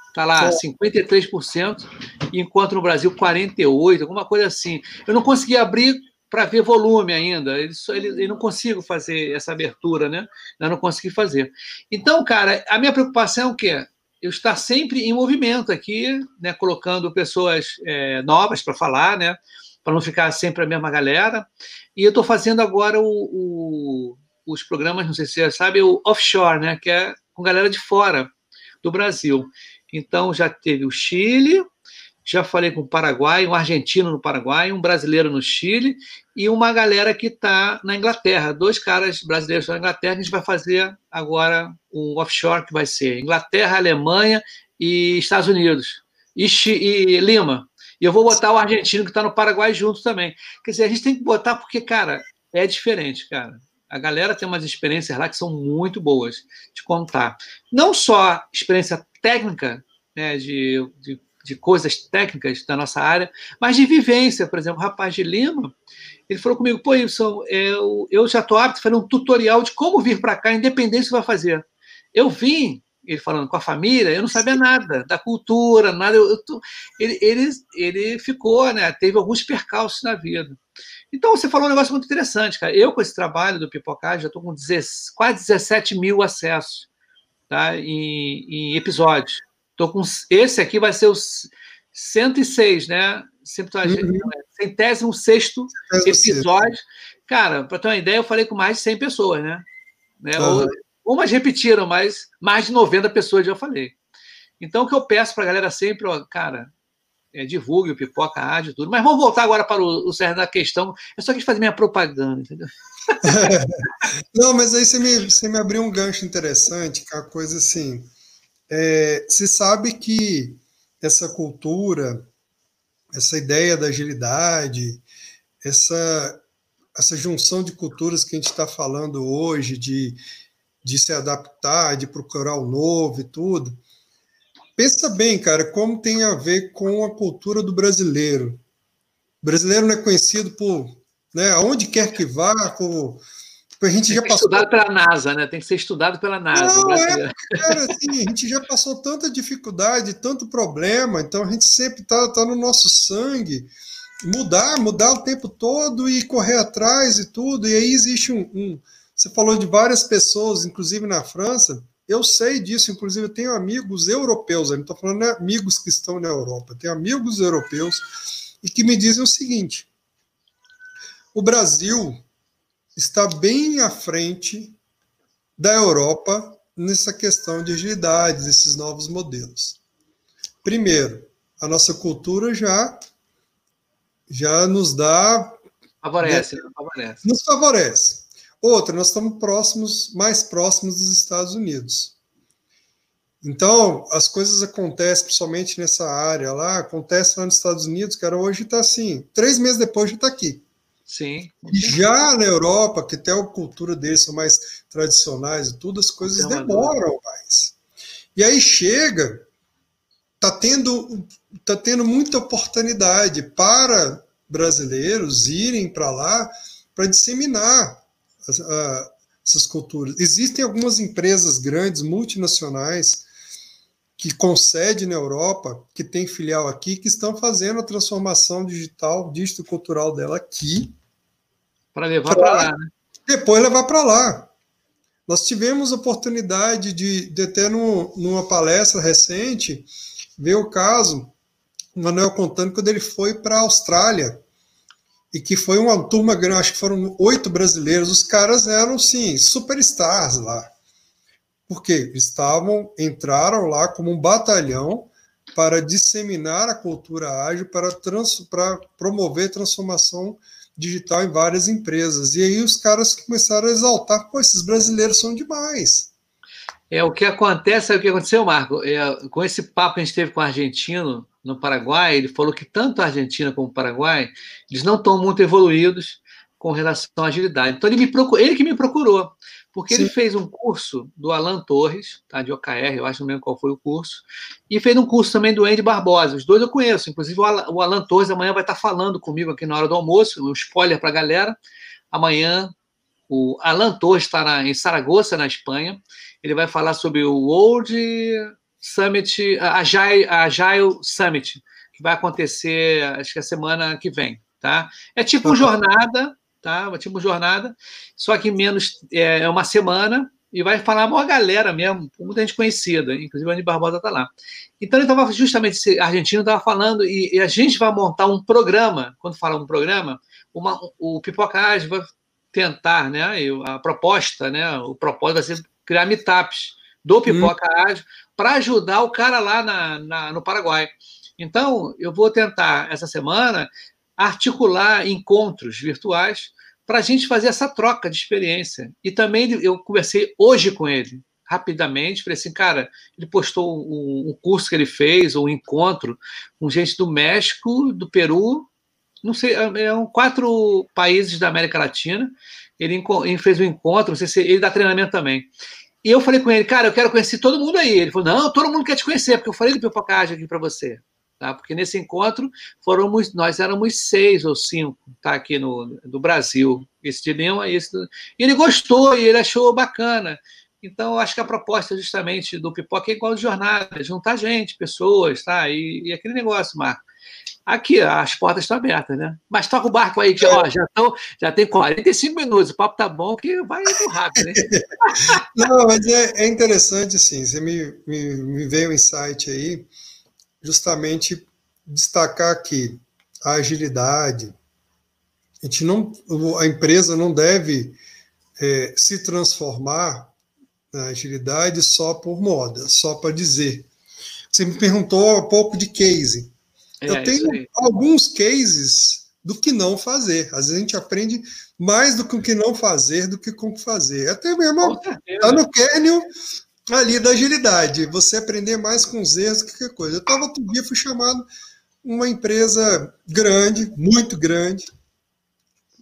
Está lá, 53%, enquanto no Brasil 48%, alguma coisa assim. Eu não consegui abrir para ver volume ainda. Ele, ele, ele, não consigo fazer essa abertura, né? Eu não consegui fazer. Então, cara, a minha preocupação é o quê? Eu estar sempre em movimento aqui, né? Colocando pessoas é, novas para falar, né? Para não ficar sempre a mesma galera. E eu estou fazendo agora o, o os programas, não sei se você sabe, o offshore, né, que é com galera de fora do Brasil. Então já teve o Chile, já falei com o Paraguai, um argentino no Paraguai, um brasileiro no Chile e uma galera que está na Inglaterra. Dois caras brasileiros na Inglaterra, a gente vai fazer agora um offshore que vai ser Inglaterra, Alemanha e Estados Unidos. E, e Lima. E eu vou botar o argentino que está no Paraguai junto também. Quer dizer, a gente tem que botar porque, cara, é diferente, cara a galera tem umas experiências lá que são muito boas de contar. Não só experiência técnica, né, de, de, de, coisas técnicas da nossa área, mas de vivência. Por exemplo, o rapaz de Lima, ele falou comigo, pô, Wilson, eu, eu já estou apto a fazer um tutorial de como vir para cá, independente do que vai fazer. Eu vim, ele falando com a família, eu não sabia nada da cultura, nada. Eu, eu ele, ele, ele ficou, né, teve alguns percalços na vida. Então, você falou um negócio muito interessante, cara. Eu, com esse trabalho do Pipocagem, já estou com 10, quase 17 mil acessos tá? em, em episódios. Tô com, esse aqui vai ser o 106, né? Uhum. Centésimo sexto episódio. Cara, para ter uma ideia, eu falei com mais de 100 pessoas, né? né? Uhum. Umas repetiram, mas mais de 90 pessoas já falei. Então, o que eu peço para a galera sempre, ó, cara, é, divulgue o Pipoca Rádio tudo. Mas vamos voltar agora para o, o cerne da questão. Eu só quis fazer minha propaganda, entendeu?
Não, mas aí você me, você me abriu um gancho interessante, que é a coisa assim. É, se sabe que essa cultura, essa ideia da agilidade, essa, essa junção de culturas que a gente está falando hoje, de, de se adaptar, de procurar o novo e tudo, Pensa bem, cara, como tem a ver com a cultura do brasileiro. O brasileiro não é conhecido por, né, aonde quer que vá, por,
a gente Tem já passou. Estudado pela NASA, né? Tem que ser estudado pela NASA. Não,
é, cara, assim, a gente já passou tanta dificuldade, tanto problema, então a gente sempre está tá no nosso sangue mudar, mudar o tempo todo e correr atrás e tudo. E aí existe um, um você falou de várias pessoas, inclusive na França. Eu sei disso, inclusive eu tenho amigos europeus, eu não estou falando né, amigos que estão na Europa, tenho amigos europeus e que me dizem o seguinte: o Brasil está bem à frente da Europa nessa questão de agilidade, desses novos modelos. Primeiro, a nossa cultura já já nos dá
favorece, né? favorece.
nos favorece. Outra, nós estamos próximos, mais próximos dos Estados Unidos. Então, as coisas acontecem, principalmente nessa área lá, acontece lá nos Estados Unidos, cara, hoje está assim, três meses depois já está aqui.
Sim.
Já na Europa, que tem a cultura deles são mais tradicionais e tudo, as coisas demoram mais. E aí chega, tá tendo, tá tendo muita oportunidade para brasileiros irem para lá para disseminar as, a, essas culturas. Existem algumas empresas grandes, multinacionais, que concede na Europa, que tem filial aqui, que estão fazendo a transformação digital, dígito cultural dela aqui.
Para levar para lá, né?
Depois levar para lá. Nós tivemos oportunidade de, de ter no, numa palestra recente, ver o caso, o Manuel contando quando ele foi para a Austrália, e que foi uma turma grande, acho que foram oito brasileiros, os caras eram, sim, superstars lá porque estavam entraram lá como um batalhão para disseminar a cultura ágil, para, trans, para promover transformação digital em várias empresas. E aí os caras começaram a exaltar, pô, esses brasileiros são demais.
É, o que acontece, é o que aconteceu, Marco, é, com esse papo que a gente teve com o argentino no Paraguai, ele falou que tanto a Argentina como o Paraguai, eles não estão muito evoluídos com relação à agilidade. Então ele me procurou, ele que me procurou porque Sim. ele fez um curso do Alan Torres, tá, de OKR, eu acho não lembro qual foi o curso, e fez um curso também do Andy Barbosa. Os dois eu conheço, inclusive o Alan, o Alan Torres amanhã vai estar falando comigo aqui na hora do almoço, um spoiler para a galera. Amanhã o Alan Torres estará em Saragoça, na Espanha. Ele vai falar sobre o World Summit, Agile, Agile Summit, que vai acontecer, acho que a semana que vem. Tá? É tipo uhum. jornada, tá? Tipo jornada, só que menos é, é uma semana e vai falar uma galera mesmo, muita gente conhecida, inclusive o Andy Barbosa está lá. Então ele estava justamente, esse argentino estava falando, e, e, a gente vai montar um programa, quando fala um programa, uma, o Pipocage vai tentar, né? A proposta, né? O propósito vai ser criar meetups do Pipoca hum. Ágil para ajudar o cara lá na, na, no Paraguai. Então, eu vou tentar essa semana articular encontros virtuais para a gente fazer essa troca de experiência. E também eu conversei hoje com ele, rapidamente, falei assim, cara, ele postou um, um curso que ele fez, ou um encontro com gente do México, do Peru, não sei, é, é um quatro países da América Latina. Ele, ele fez um encontro, não sei se ele dá treinamento também. E eu falei com ele, cara, eu quero conhecer todo mundo aí. Ele falou, não, todo mundo quer te conhecer, porque eu falei do Pipocagem aqui para você tá? Porque nesse encontro foram nós éramos seis ou cinco, tá? Aqui no do Brasil, esse de Lima, esse do... e ele gostou e ele achou bacana. Então, acho que a proposta justamente do Pipoca é igual de jornada, juntar gente, pessoas, tá? E, e aquele negócio, Marco. Aqui, as portas estão abertas, né? Mas toca o barco aí, que ó, já, tão, já tem 45 minutos, o papo tá bom, que vai muito rápido, né?
Não, mas é, é interessante, sim. Você me, me, me veio um insight aí justamente destacar que a agilidade, a, gente não, a empresa não deve é, se transformar na agilidade só por moda, só para dizer. Você me perguntou um pouco de case. É, Eu tenho alguns cases do que não fazer. Às vezes a gente aprende mais do que o que não fazer do que como fazer. Até mesmo está no kernel ali da agilidade, você aprender mais com os erros que qualquer coisa. Eu estava outro dia, fui chamado uma empresa grande, muito grande,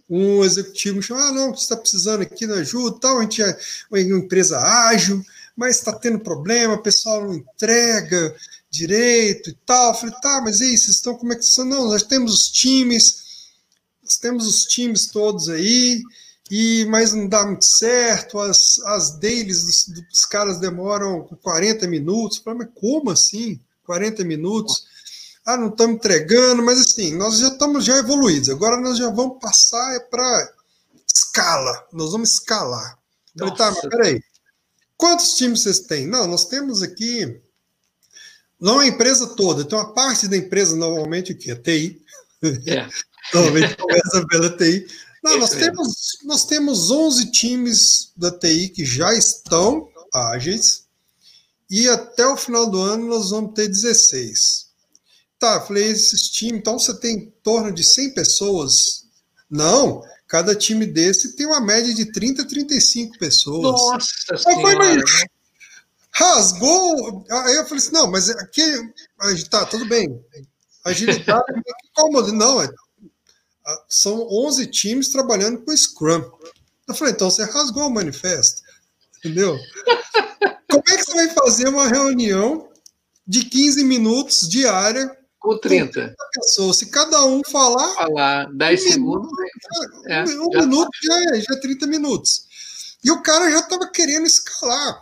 um executivo me chamou, ah, não, você está precisando aqui na ajuda, tal, a gente é uma empresa ágil, mas está tendo problema, o pessoal não entrega direito e tal. Eu falei, tá, mas e aí, vocês estão, como é que estão? Não, nós temos os times, nós temos os times todos aí, e mas não dá muito certo, as, as dailies dos, dos caras demoram 40 minutos. Eu falei, mas como assim? 40 minutos? Ah, não estamos entregando, mas assim, nós já estamos já evoluídos. Agora nós já vamos passar para escala, nós vamos escalar. Eu falei, tá, mas peraí, quantos times vocês têm? Não, nós temos aqui, não a empresa toda, tem uma parte da empresa, normalmente o que? A TI. É. normalmente começa pela TI. Não, nós temos, nós temos 11 times da TI que já estão ágeis e até o final do ano nós vamos ter 16. Tá, falei, esses times, então você tem em torno de 100 pessoas? Não, cada time desse tem uma média de 30, 35 pessoas.
Nossa senhora! Mas,
rasgou. Aí eu falei assim: não, mas aqui. Tá, tudo bem. Agilidade, como? Não, é são 11 times trabalhando com Scrum. Eu falei, então você rasgou o manifesto, entendeu? Como é que você vai fazer uma reunião de 15 minutos diária
com 30. Com 30
pessoas? Se cada um falar.
Falar 10 um segundos.
Minuto, é, um já minuto tá. já é, já é 30 minutos. E o cara já estava querendo escalar.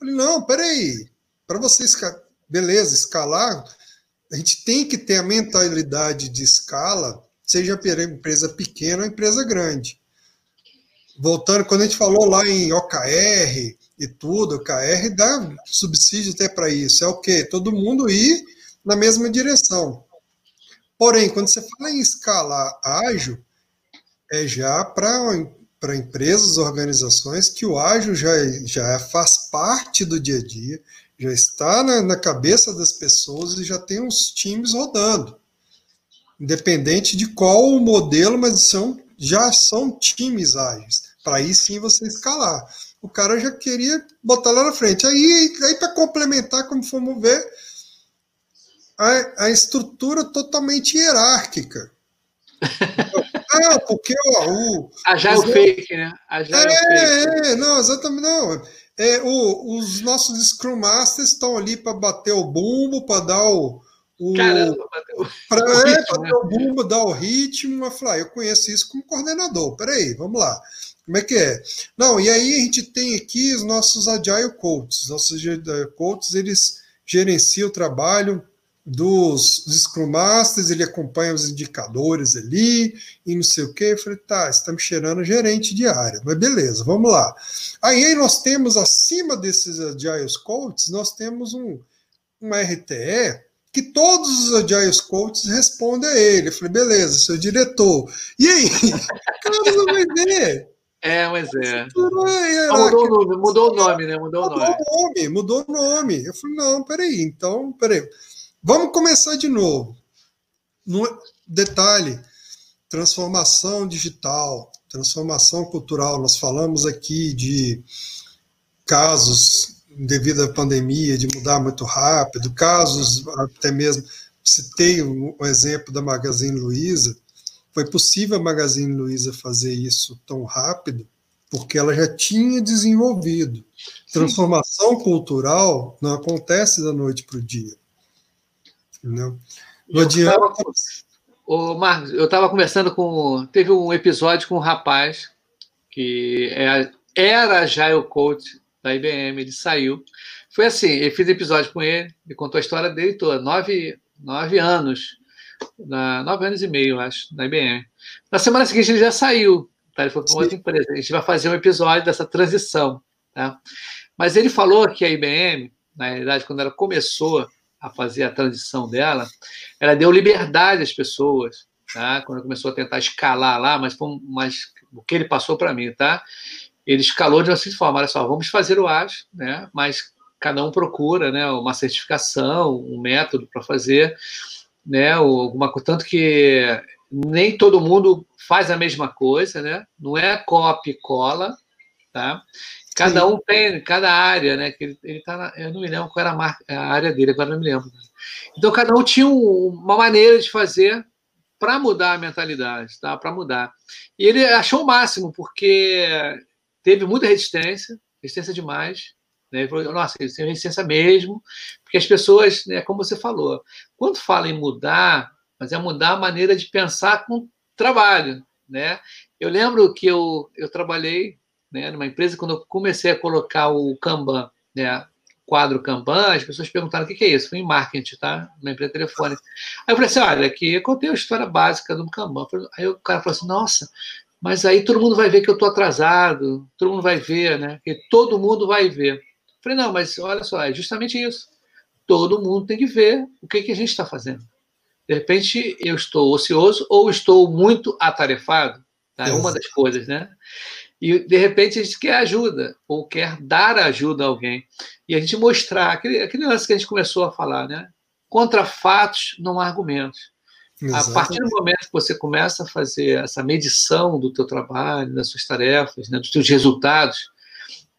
Falei, não, peraí. Para você escalar, beleza, escalar, a gente tem que ter a mentalidade de escala seja empresa pequena ou empresa grande. Voltando, quando a gente falou lá em OKR e tudo, OKR dá subsídio até para isso. É o quê? Todo mundo ir na mesma direção. Porém, quando você fala em escala ágil, é já para empresas, organizações que o ágil já, já faz parte do dia a dia, já está na, na cabeça das pessoas e já tem uns times rodando independente de qual o modelo, mas são, já são times ágeis. Para aí sim você escalar. O cara já queria botar lá na frente. Aí, aí para complementar, como fomos ver, a, a estrutura totalmente hierárquica. ah, porque ó, o.
A já é o fake, né? A já é,
é, fake. é, não, exatamente não. É, o, os nossos Scrum Masters estão ali para bater o bumbo, para dar o, o, Caramba, para é, né? o bumbo, dar o ritmo, eu falei, ah, eu conheço isso como coordenador. Peraí, vamos lá. Como é que é? Não, e aí a gente tem aqui os nossos Agile Coaches. Nossos Coaches, eles gerenciam o trabalho dos, dos Scrum Masters, ele acompanha os indicadores ali, e não sei o quê. Eu falei, tá, estamos cheirando gerente de área, mas beleza, vamos lá. Aí nós temos, acima desses Agile Coaches, nós temos um, uma RTE, que todos os Agile Coaches respondem a ele. Eu falei, beleza, seu diretor. E aí? Cara, não vai ver.
É, mas é. Ah, mudou, o nome, mudou o nome, né? Mudou, mudou o nome.
nome. Mudou o nome. Eu falei, não, peraí, então, peraí. Vamos começar de novo. No, detalhe, transformação digital, transformação cultural. Nós falamos aqui de casos devido à pandemia, de mudar muito rápido, casos até mesmo, citei o, o exemplo da Magazine Luiza, foi possível a Magazine Luiza fazer isso tão rápido porque ela já tinha desenvolvido. Transformação Sim. cultural não acontece da noite para o dia. Entendeu?
Não adianta. Ô, Marcos, eu estava conversando com. Teve um episódio com um rapaz que é, era já o coach da IBM, ele saiu. Foi assim, eu fiz episódio com ele, ele contou a história dele toda, nove, nove anos, na, nove anos e meio, acho, na IBM. Na semana seguinte ele já saiu, tá? ele foi para outra empresa. A gente vai fazer um episódio dessa transição. Tá? Mas ele falou que a IBM, na realidade, quando ela começou a fazer a transição dela, ela deu liberdade às pessoas, tá? quando começou a tentar escalar lá, mas, mas o que ele passou para mim, tá? ele escalou de uma forma, olha só, vamos fazer o AS, né? mas cada um procura né, uma certificação, um método para fazer, né, alguma coisa, tanto que nem todo mundo faz a mesma coisa, né? não é copy e cola, tá? Cada um tem, cada área, né? Que ele, ele tá na, eu não me lembro qual era a, marca, a área dele, agora não me lembro. Então, cada um tinha um, uma maneira de fazer para mudar a mentalidade, tá? Para mudar. E ele achou o máximo, porque teve muita resistência, resistência demais, Né? Ele falou, nossa, têm resistência mesmo, porque as pessoas, né, como você falou, quando fala em mudar, mas é mudar a maneira de pensar com trabalho, né? Eu lembro que eu, eu trabalhei né, numa empresa quando eu comecei a colocar o Kanban, né, quadro Kanban, as pessoas perguntaram o que, que é isso. Foi em marketing, tá? Na empresa telefônica. Aí eu falei assim, olha, aqui eu contei a história básica do Kanban. Aí o cara falou assim, nossa, mas aí todo mundo vai ver que eu estou atrasado, todo mundo vai ver, né? Que todo mundo vai ver. Eu falei, não, mas olha só, é justamente isso. Todo mundo tem que ver o que, que a gente está fazendo. De repente, eu estou ocioso ou estou muito atarefado. Tá? É uma das coisas, né? E, de repente, a gente quer ajuda ou quer dar ajuda a alguém. E a gente mostrar, aquele, aquele lance que a gente começou a falar, né? Contra fatos, não argumentos. Exatamente. A partir do momento que você começa a fazer essa medição do teu trabalho, das suas tarefas, né, dos teus resultados,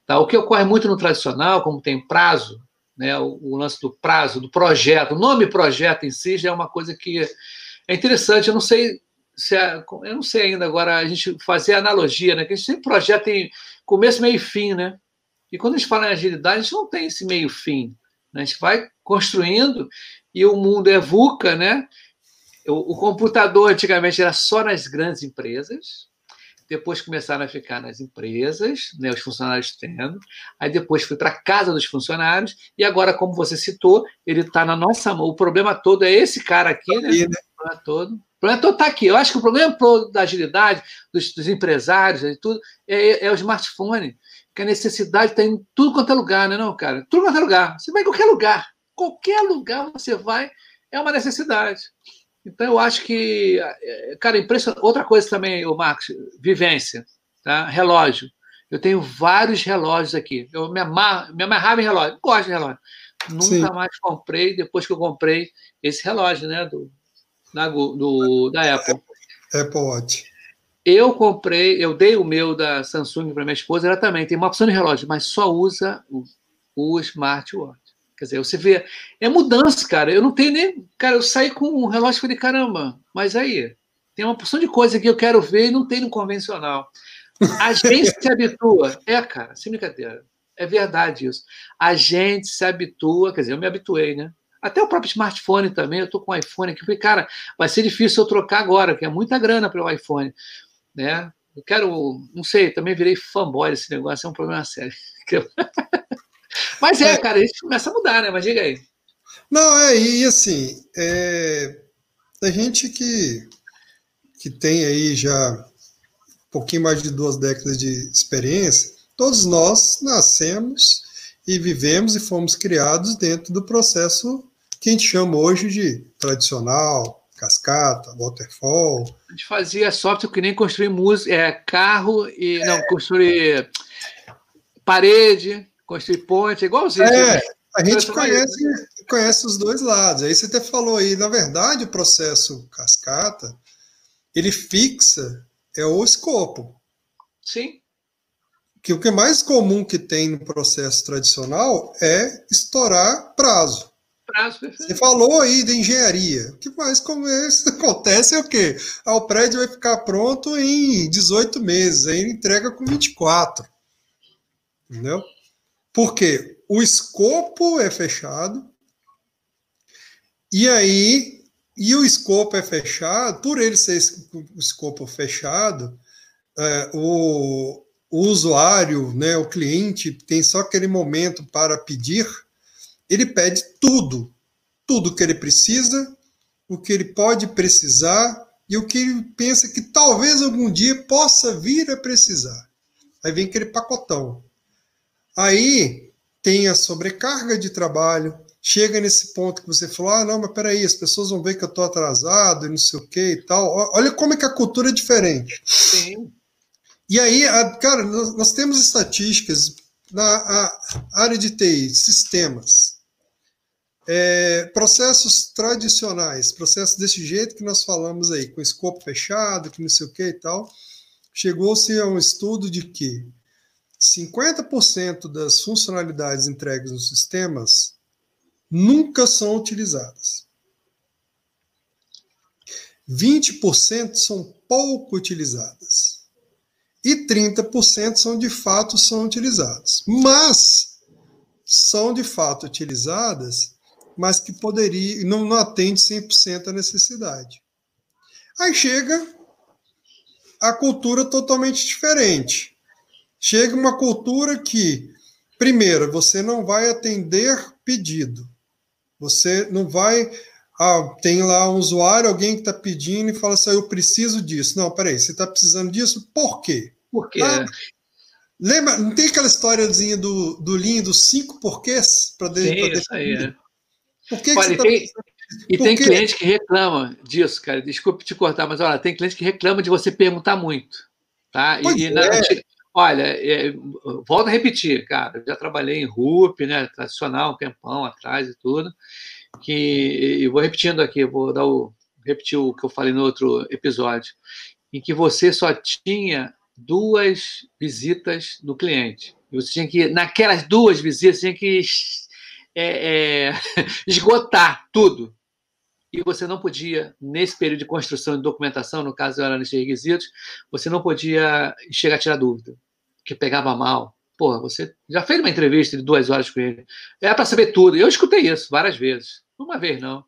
tá? o que ocorre muito no tradicional, como tem prazo, né, o, o, lance do prazo, do projeto, o nome projeto em si já é uma coisa que é interessante. Eu não sei se é, eu não sei ainda agora a gente fazer analogia, né? Que a gente sempre projeta em começo, meio e fim, né? E quando a gente fala em agilidade, a gente não tem esse meio fim. Né? A gente vai construindo e o mundo é VUCA, né? O, o, computador antigamente era só nas grandes empresas, depois começaram a ficar nas empresas, né, os funcionários tendo, aí depois foi para a casa dos funcionários, e agora, como você citou, ele está na nossa mão. O problema todo é esse cara aqui, né? né? O problema todo. O problema todo está aqui. Eu acho que o problema da agilidade, dos, dos empresários e tudo, é, é, o smartphone. Que a necessidade está em tudo quanto é lugar, né, não, cara? Tudo quanto é lugar. Você vai em qualquer lugar. Qualquer lugar você vai, é uma necessidade. Então, eu acho que, é, cara, impressionante. Outra coisa também, o Marcos, vivência, tá? relógio. Eu tenho vários relógios aqui. Eu me, amar, me amarrava em relógio. Gosto de relógio. Nunca Sim. mais comprei, depois que eu comprei esse relógio, né? Do, da, do, da Apple.
Apple Watch.
Eu comprei, eu dei o meu da Samsung para minha esposa, ela também tem uma opção de relógio, mas só usa o, o smartwatch. Quer dizer, você vê, é mudança, cara. Eu não tenho nem. Cara, eu saí com um relógio e falei, caramba, mas aí, tem uma porção de coisa que eu quero ver e não tem no convencional. A gente se habitua. É, cara, sem brincadeira. É verdade isso. A gente se habitua, quer dizer, eu me habituei, né? Até o próprio smartphone também, eu tô com o iPhone aqui. Falei, cara, vai ser difícil eu trocar agora, que é muita grana para o iPhone, né? Eu quero, não sei, também virei fanboy desse negócio, é um problema sério. Mas é, cara, gente começa a mudar, né? Mas diga aí.
Não, é, e assim, é, a gente que, que tem aí já um pouquinho mais de duas décadas de experiência, todos nós nascemos e vivemos e fomos criados dentro do processo que a gente chama hoje de tradicional, cascata, waterfall.
A gente fazia software que nem construir música, é, carro e é. não construir parede, construir ponte, igualzinho.
É, a gente conhece, conhece os dois lados. Aí você até falou aí, na verdade, o processo cascata, ele fixa é o escopo.
Sim.
Que o que é mais comum que tem no processo tradicional é estourar prazo.
Prazo, perfeito.
Você falou aí de engenharia. O que mais como acontece é o quê? Ah, o prédio vai ficar pronto em 18 meses, aí entrega com 24. Entendeu? Porque o escopo é fechado, e aí, e o escopo é fechado, por ele ser o escopo fechado, é, o, o usuário, né, o cliente, tem só aquele momento para pedir, ele pede tudo, tudo que ele precisa, o que ele pode precisar e o que ele pensa que talvez algum dia possa vir a precisar. Aí vem aquele pacotão. Aí tem a sobrecarga de trabalho, chega nesse ponto que você falou: ah, não, mas peraí, as pessoas vão ver que eu estou atrasado e não sei o que e tal. Olha como é que a cultura é diferente. Sim. E aí, a, cara, nós, nós, temos estatísticas na área de TI, sistemas. É, processos tradicionais, processos desse jeito que nós falamos aí, com escopo fechado, que não sei o que e tal, chegou-se a um estudo de que 50% das funcionalidades entregues nos sistemas nunca são utilizadas. 20% são pouco utilizadas. E 30% são de fato são utilizadas. Mas são de fato utilizadas, mas que poderia não, não atende 100% à necessidade. Aí chega a cultura totalmente diferente. Chega uma cultura que, primeiro, você não vai atender pedido. Você não vai. Ah, tem lá um usuário, alguém que está pedindo e fala assim: ah, eu preciso disso. Não, peraí, você está precisando disso? Por quê?
Por quê? Ah,
lembra, não tem aquela historiazinha do, do Lean dos cinco porquês
para definir? Isso aí, é. Por que, Olha, que você tem, tá E tem cliente que reclama disso, cara. Desculpe te cortar, mas olha, tem cliente que reclama de você perguntar muito. Tá? E, e é. olha, é, volto a repetir, cara. Eu já trabalhei em RUP, né? Tradicional, um tempão atrás e tudo. Que, e vou repetindo aqui, vou dar o, repetir o que eu falei no outro episódio, em que você só tinha duas visitas do cliente. Você tinha que, naquelas duas visitas, tinha que é, é, esgotar tudo e você não podia, nesse período de construção e documentação, no caso era nesses requisitos, você não podia chegar a tirar dúvida, que pegava mal. Porra, você já fez uma entrevista de duas horas com ele. É para saber tudo. Eu escutei isso várias vezes. Uma vez não.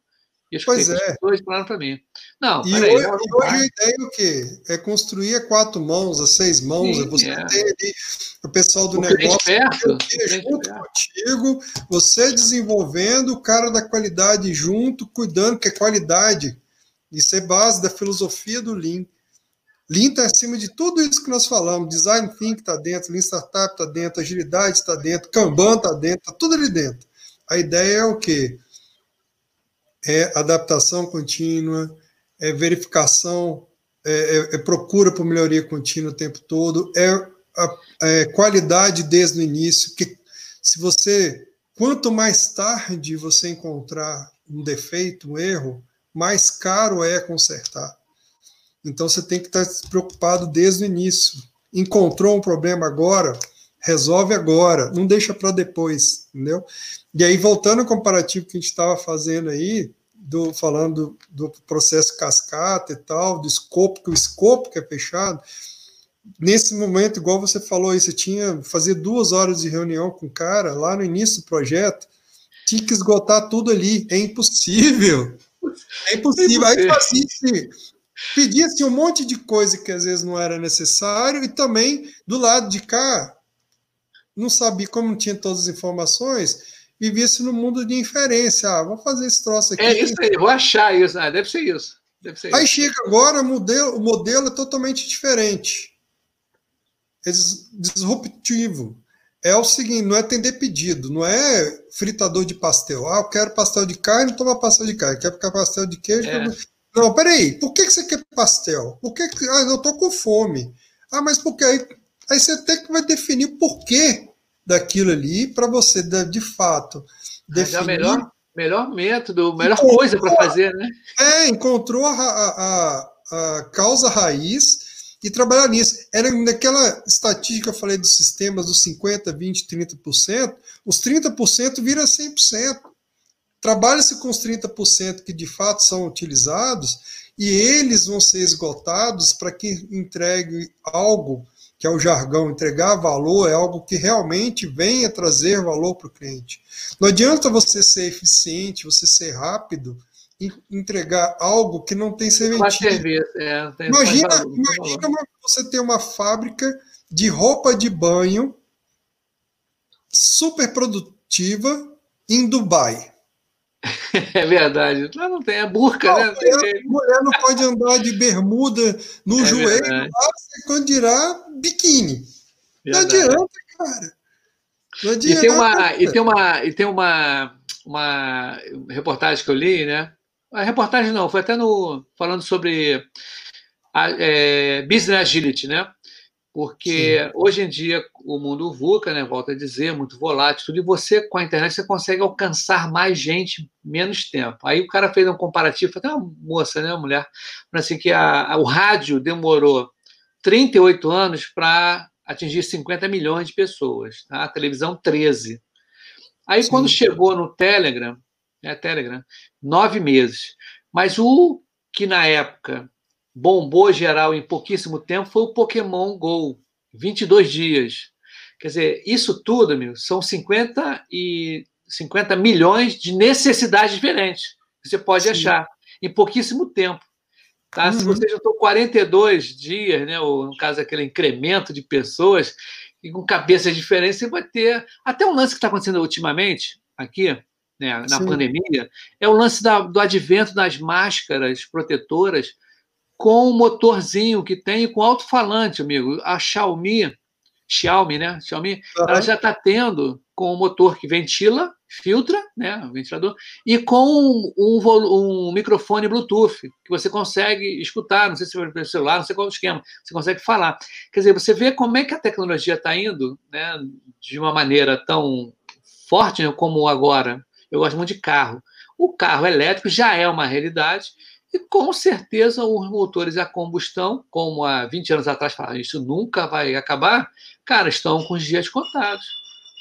E as pois é.
pessoas falaram para mim. Não,
e hoje, hoje a ideia é o quê? É construir a quatro mãos, a seis mãos, Sim, é você é. ter ali o pessoal do o negócio
perto,
junto contigo, você desenvolvendo, o cara da qualidade junto, cuidando, que é qualidade. Isso é base da filosofia do Lean. Lean está acima de tudo isso que nós falamos. Design Think está dentro, Lean Startup está dentro, agilidade está dentro, Kanban está dentro, está tudo ali dentro. A ideia é o quê? É adaptação contínua, é verificação, é, é, é procura por melhoria contínua o tempo todo, é, a, é qualidade desde o início, que se você, quanto mais tarde você encontrar um defeito, um erro, mais caro é consertar. Então você tem que estar preocupado desde o início. Encontrou um problema agora, resolve agora, não deixa para depois, entendeu? E aí, voltando ao comparativo que a gente estava fazendo aí, do, falando do, processo cascata e tal, do escopo, que o escopo que é fechado, nesse momento, igual você falou aí, você tinha fazer duas horas de reunião com o cara lá no início do projeto, tinha que esgotar tudo ali, é impossível. É impossível. Aí fazia pedia-se um monte de coisa que às vezes não era necessário, e também do lado de cá, não sabia como não tinha todas as informações, vivia-se no mundo de inferência. Ah, vou fazer esse troço aqui.
É isso aí, vou achar isso. Ah, deve ser isso. Deve ser
aí
isso.
chega agora, o modelo, o modelo é totalmente diferente. É disruptivo. É o seguinte, não é atender pedido, não é fritador de pastel. Ah, eu quero pastel de carne, toma pastel de carne. Quero pastel de queijo. É. Não, peraí, por que você quer pastel? Por que, ah, eu tô com fome. Ah, mas por que aí? Aí você tem que vai definir o porquê daquilo ali para você, de fato,
definir... É o melhor, melhor método, melhor encontrou, coisa para fazer, né?
É, encontrou a, a, a, causa raiz e trabalhar nisso. Era naquela estatística que eu falei dos sistemas dos 50%, 20%, 30%, os 30% vira 100%. Trabalha-se com os 30% que de fato são utilizados e eles vão ser esgotados para que entregue algo que é o jargão, entregar valor é algo que realmente venha trazer valor para o cliente. Não adianta você ser eficiente, você ser rápido e entregar algo que não tem serventia. É, tem imagina valor, imagina você ter uma fábrica de roupa de banho super produtiva em Dubai.
É verdade. Lá não tem, é burca, não, né?
Mulher, mulher, não pode andar de bermuda no é joelho, lá, quando dirá biquíni. Não adianta, cara.
Não adianta. E tem uma, e tem uma, e tem uma, uma reportagem que eu li, né? A reportagem não, foi até no falando sobre a, é, business agility, né? porque Sim. hoje em dia o mundo VUCA, né, volta a dizer, muito volátil, tudo, e você, com a internet, você consegue alcançar mais gente menos tempo. Aí o cara fez um comparativo, até uma moça, né, uma mulher, assim, que a, a, o rádio demorou 38 anos para atingir 50 milhões de pessoas, tá? a televisão 13. Aí Sim. quando chegou no Telegram, né, Telegram, nove meses. Mas o que na época bombou geral em pouquíssimo tempo foi o Pokémon Go, 22 dias. Quer dizer, isso tudo, meu, são 50 e 50 milhões de necessidades diferentes que você pode Sim. achar em pouquíssimo tempo. Tá? Uhum. Se você juntou 42 dias, né, ou no caso aquele incremento de pessoas, e com cabeças diferentes, você vai ter. Até um lance que está acontecendo ultimamente, aqui, né, na Sim. pandemia, é o lance da, do advento das máscaras protetoras com um motorzinho que tem com alto-falante, amigo. A Xiaomi, Xiaomi, né? Xiaomi, uhum. ela já está tendo com um motor que ventila, filtra, né, o ventilador, e com um, um, um, microfone Bluetooth, que você consegue escutar, não sei se pelo celular, não sei qual o esquema, você consegue falar. Quer dizer, você vê como é que a tecnologia está indo, né, de uma maneira tão forte né, como agora. Eu gosto muito de carro. O carro elétrico já é uma realidade, e com certeza os motores a combustão, como há 20 anos atrás falaram, isso nunca vai acabar, cara, estão com os dias contados.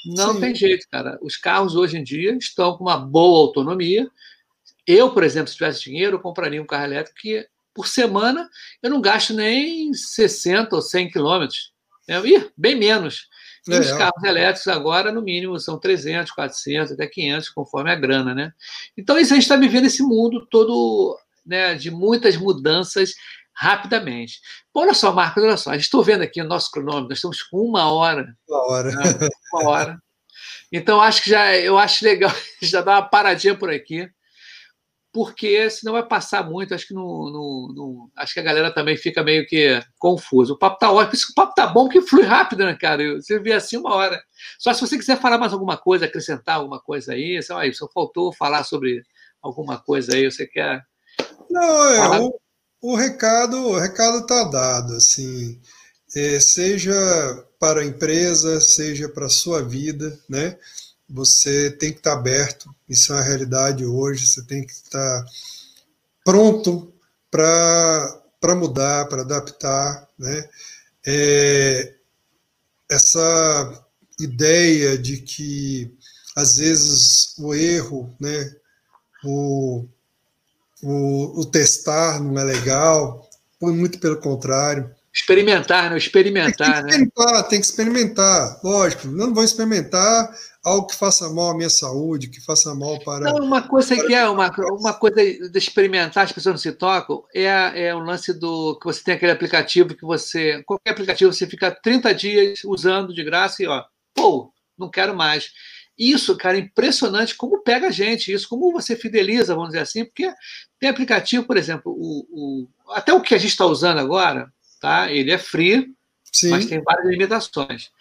Não Sim. tem jeito, cara. Os carros hoje em dia estão com uma boa autonomia. Eu, por exemplo, se tivesse dinheiro, eu compraria um carro elétrico que, por semana, eu não gasto nem 60 ou 100 quilômetros. É, ih, bem menos. E é, os carros elétricos agora, no mínimo, são 300, 400, até 500, conforme a grana, né? Então, isso a gente está vivendo esse mundo todo né, de muitas mudanças rapidamente. olha só, Marcos, olha só, está vendo aqui o nosso cronômetro, nós estamos com uma hora.
Uma hora. Né,
uma hora. Então, acho que já, eu acho legal já dar uma paradinha por aqui, porque senão vai passar muito, acho que no, no, no acho que a galera também fica meio que confusa. O papo tá ótimo, o papo tá bom que flui rápido, né, cara? Você vê assim uma hora. Só se você quiser falar mais alguma coisa, acrescentar alguma coisa aí, só, aí, só faltou falar sobre alguma coisa aí, você quer
não, é, o, o, recado o recado está dado, assim, é, seja para a empresa, seja para a sua vida, né? Você tem que estar tá aberto, isso é uma realidade hoje, você tem que estar tá pronto para mudar, para adaptar, né? É, essa ideia de que às vezes o erro, né, o, o, o testar não é legal, muito pelo contrário.
Experimentar, não experimentar,
tem que, experimentar, né? Tem que experimentar, lógico. Não vou experimentar algo que faça mal à minha saúde, que faça mal para.
Não, uma coisa para... que é uma, uma coisa de experimentar, as pessoas não se tocam, é, é o lance do que você tem aquele aplicativo que você. Qualquer aplicativo, você fica 30 dias usando de graça e ó, pô, não quero mais. Isso, cara, é impressionante como pega a gente, isso, como você fideliza, vamos dizer assim, porque tem aplicativo, por exemplo, o, o até o que a gente está usando agora, tá? Ele é free, Sim. mas tem várias limitações.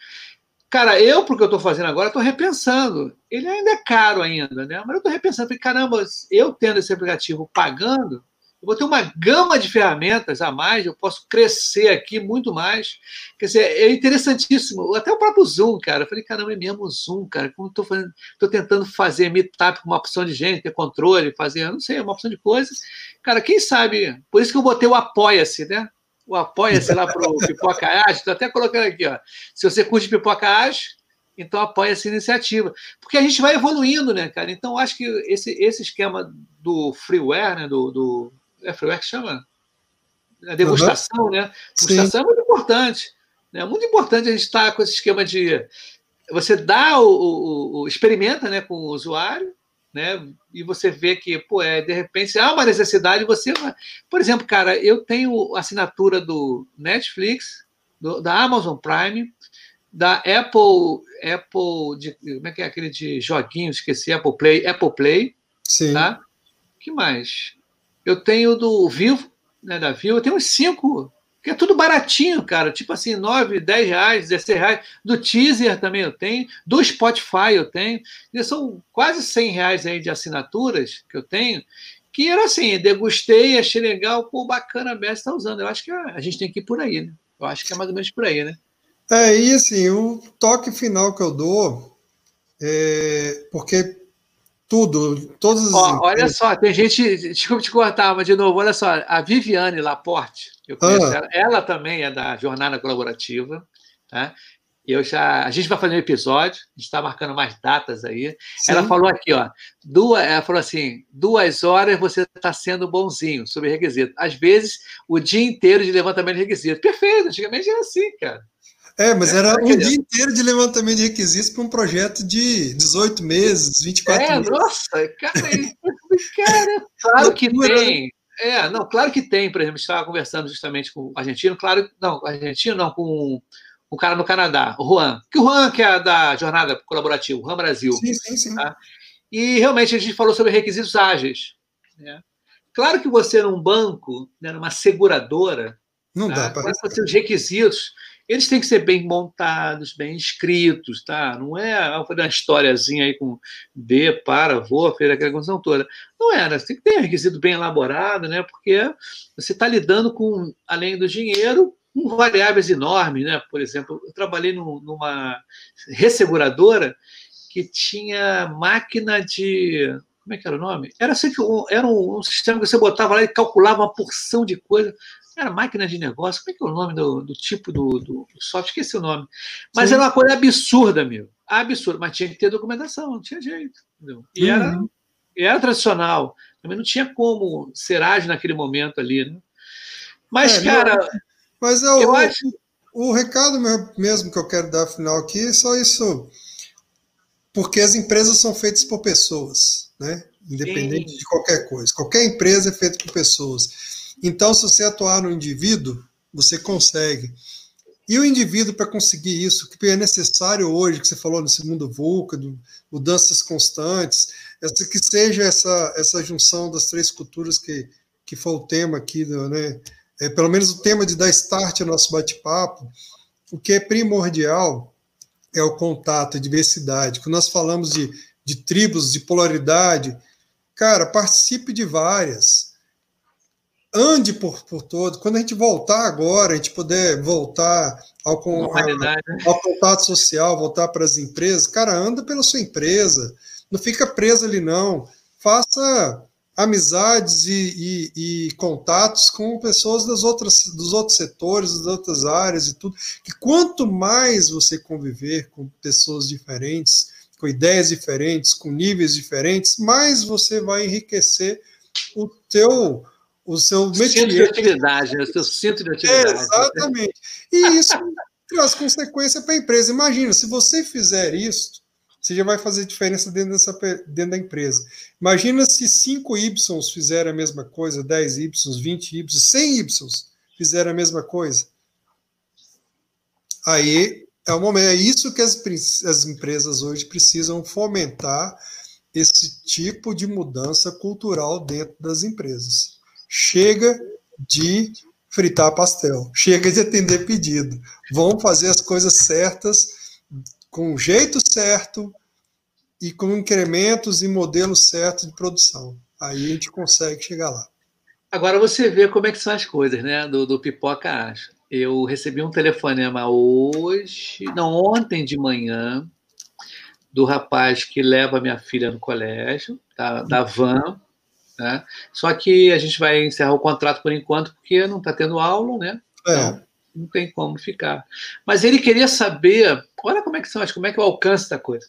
Cara, eu, porque eu estou fazendo agora, estou repensando. Ele ainda é caro ainda, né? Mas eu estou repensando, porque, caramba, eu tendo esse aplicativo pagando, eu vou ter uma gama de ferramentas a mais, eu posso crescer aqui muito mais. Quer dizer, é interessantíssimo. Até o próprio Zoom, cara. Eu falei, caramba, é mesmo o Zoom, cara. Como estou estou tentando fazer meetup com uma opção de gente, ter controle, fazer, não sei, uma opção de coisas. Cara, quem sabe? Por isso que eu botei o Apoia-se, né? O Apoia-se lá para o Pipoca Age. Estou até colocando aqui, ó. Se você curte Pipoca Age, então apoia essa iniciativa. Porque a gente vai evoluindo, né, cara? Então, acho que esse, esse esquema do freeware, né, do, do é freeware que chama? A degustação, uhum. né? Degustação Sim. é muito importante. Né? É muito importante a gente estar com esse esquema de você dá o, o, o, experimenta né, com o usuário, né? E você vê que, pô, é, de repente há uma necessidade, você. Por exemplo, cara, eu tenho assinatura do Netflix, do, da Amazon Prime, da Apple, Apple, de, como é que é aquele de joguinhos, esqueci, Apple Play, Apple Play.
Sim.
Tá? que mais? Eu tenho do Vivo, né, da Vivo, eu tenho uns cinco, que é tudo baratinho, cara. Tipo assim, 9, 10 reais, 16 reais. Do Teaser também eu tenho. Do Spotify eu tenho. E são quase 100 reais aí de assinaturas que eu tenho. Que era assim, degustei, achei legal, pô, bacana a Bessa está usando. Eu acho que a gente tem que ir por aí, né? Eu acho que é mais ou menos por aí, né?
É, e assim, o toque final que eu dou é porque tudo, todos os.
Ó, olha só, tem gente. Desculpa te cortar, mas de novo, olha só, a Viviane Laporte, eu conheço ah. ela, ela também é da Jornada Colaborativa, tá? Eu já, a gente vai fazer um episódio, a gente está marcando mais datas aí. Sim. Ela falou aqui, ó, duas, ela falou assim, duas horas você está sendo bonzinho sobre requisito. Às vezes, o dia inteiro de levantamento de requisito. Perfeito, antigamente era assim, cara.
É, mas era um dia inteiro de levantamento de requisitos para um projeto de 18 meses, 24 é, meses.
Nossa, cara, cara claro que tem. É, não, claro que tem, por exemplo, estava conversando justamente com o argentino, claro, não, argentino não, com o cara no Canadá, o Juan, que o Juan que é da jornada colaborativa, o Juan Brasil. Sim, sim, sim. Tá? E realmente a gente falou sobre requisitos ágeis. Né? Claro que você num banco, né, numa seguradora, não tá? dá para os requisitos eles têm que ser bem montados, bem escritos, tá? Não é ah, uma historiazinha aí com D para, vou, fez aquela condição toda. Não é, né? Tem que ter um requisito bem elaborado, né? Porque você está lidando com, além do dinheiro, com variáveis enormes, né? Por exemplo, eu trabalhei numa resseguradora que tinha máquina de como é que era o nome? Era, assim, era um, um, sistema que você botava lá e calculava uma porção de coisa. Era máquina de negócio, como é que é o nome do, do tipo do, do, software? Esqueci o nome. Mas Sim. era uma coisa absurda, meu. Absurda. Mas tinha que ter documentação, não tinha jeito. Entendeu? E, uhum. era, e era tradicional. Também não tinha como ser ágil naquele momento ali, né? Mas, é, cara.
Mas eu, eu acho. O, o recado mesmo que eu quero dar final aqui é só isso. Porque as empresas são feitas por pessoas, né? Independente Sim. de qualquer coisa. Qualquer empresa é feita por pessoas. Então, se você atuar no indivíduo, você consegue. E o indivíduo, para conseguir isso, que é necessário hoje, que você falou no segundo VUCA, do, mudanças constantes, essa, que seja essa, essa junção das três culturas que, que foi o tema aqui, né? É, pelo menos o tema de dar start ao nosso bate-papo, o que é primordial é o contato, a diversidade. Quando nós falamos de, de tribos, de polaridade, cara, participe de várias ande por, por todo. Quando a gente voltar agora, a gente puder voltar ao, a, né? ao contato social, voltar para as empresas, cara, anda pela sua empresa. Não fica preso ali, não. Faça amizades e, e, e, contatos com pessoas das outras, dos outros setores, das outras áreas e tudo. Que quanto mais você conviver com pessoas diferentes, com ideias diferentes, com níveis diferentes, mais você vai enriquecer o teu o seu
métier. Centro de atividade, né? o seu centro de atividade.
É, exatamente. E isso traz consequência para a empresa. Imagina, se você fizer isso, você já vai fazer diferença dentro, dessa, dentro da empresa. Imagina se 5 Y fizerem a mesma coisa, 10 Y, 20 Y, 100 Y fizeram a mesma coisa. Aí é o momento, é isso que as, as empresas hoje precisam fomentar esse tipo de mudança cultural dentro das empresas. Chega de fritar pastel, chega de atender pedido. Vamos fazer as coisas certas, com o jeito certo e com incrementos e modelos certos de produção. Aí a gente consegue chegar lá.
Agora você vê como é que são as coisas, né? Do, do pipoca acha. Eu recebi um telefonema hoje, não, ontem de manhã, do rapaz que leva minha filha no colégio, da van, né? Só que a gente vai encerrar o contrato por enquanto, porque não está tendo aula, né? É. Então, não tem como ficar. Mas ele queria saber, olha como é que são, como é que é o alcance da coisa.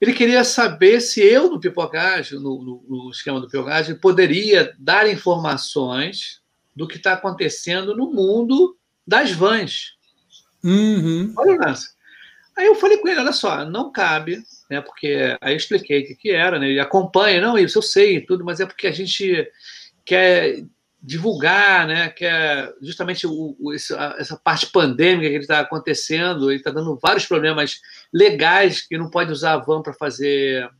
Ele queria saber se eu, no pipocagem, no, no, no esquema do pipocagem, poderia dar informações do que está acontecendo no mundo das vans. Uhum. Olha o lance. Aí eu falei com ele, olha só, não cabe né? Porque aí eu expliquei o que, que era, né? Ele acompanha, não, isso eu sei e tudo, mas é porque a gente quer divulgar, né? Quer justamente o, o, essa parte pandêmica que está acontecendo, ele está dando vários problemas legais que não pode usar a van para fazer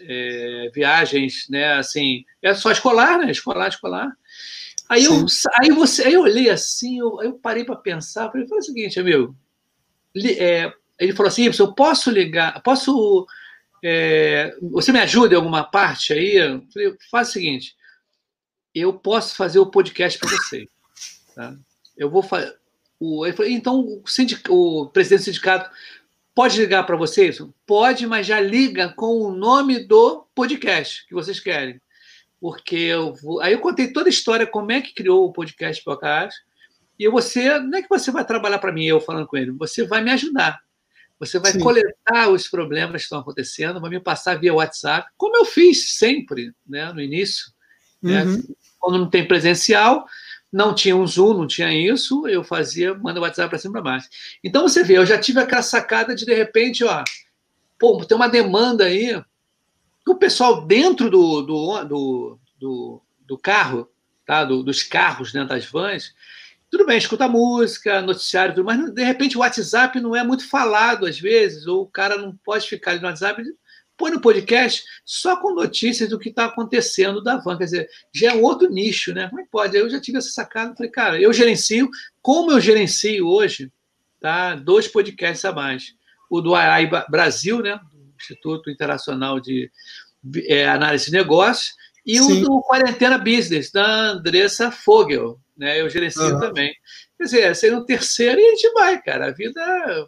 é, viagens, né? Assim, é só escolar, né? Escolar, escolar. Aí eu, aí você, aí eu olhei assim, eu, eu parei para pensar, falei, falei o seguinte, amigo, é, ele falou assim: eu posso ligar, posso. É, você me ajuda em alguma parte aí? Eu falei, faz o seguinte: eu posso fazer o podcast para você. Tá? Eu vou fazer. então, o, o presidente do sindicato pode ligar para vocês? Pode, mas já liga com o nome do podcast que vocês querem. Porque eu vou... Aí eu contei toda a história, como é que criou o podcast Podcast. E você, não é que você vai trabalhar para mim, eu falando com ele, você vai me ajudar. Você vai Sim. coletar os problemas que estão acontecendo, vai me passar via WhatsApp, como eu fiz sempre, né, no início. Né? Uhum. Né? Quando não tem presencial, não tinha um Zoom, não tinha isso, eu fazia, manda o WhatsApp para cima e para baixo. Então você vê, eu já tive aquela sacada de de repente, ó, pô, tem uma demanda aí, o pessoal dentro do, do, do, do, do carro, tá? Do, dos carros dentro das vans, tudo bem, escuta música, noticiário, tudo, mas de repente o WhatsApp não é muito falado às vezes, ou o cara não pode ficar ali no WhatsApp põe no podcast só com notícias do que está acontecendo da van. Quer dizer, já é um outro nicho, né? Como é pode? Eu já tive essa sacada, falei, cara, eu gerencio, como eu gerencio hoje, tá? Dois podcasts a mais. O do AI Brasil, né? Do Instituto Internacional de é, Análise de Negócios, e Sim. o do Quarentena Business, da Andressa Fogel, né? Eu gerencio uhum. também. Quer dizer, seria um terceiro e a gente vai, cara. A vida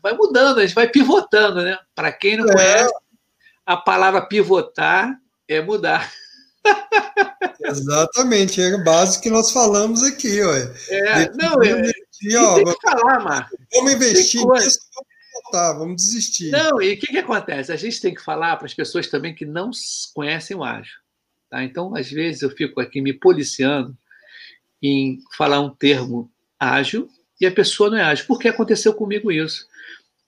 vai mudando, a gente vai pivotando, né? Para quem não é. conhece, a palavra pivotar é mudar.
Exatamente, é o básico que nós falamos aqui.
É, não, é, investir, ó, tem que falar, Marcos.
Vamos investir nisso, vamos vamos desistir.
Não, e o que, que acontece? A gente tem que falar para as pessoas também que não conhecem o ágil. Tá? Então, às vezes, eu fico aqui me policiando em falar um termo ágil e a pessoa não é ágil. Por que aconteceu comigo isso?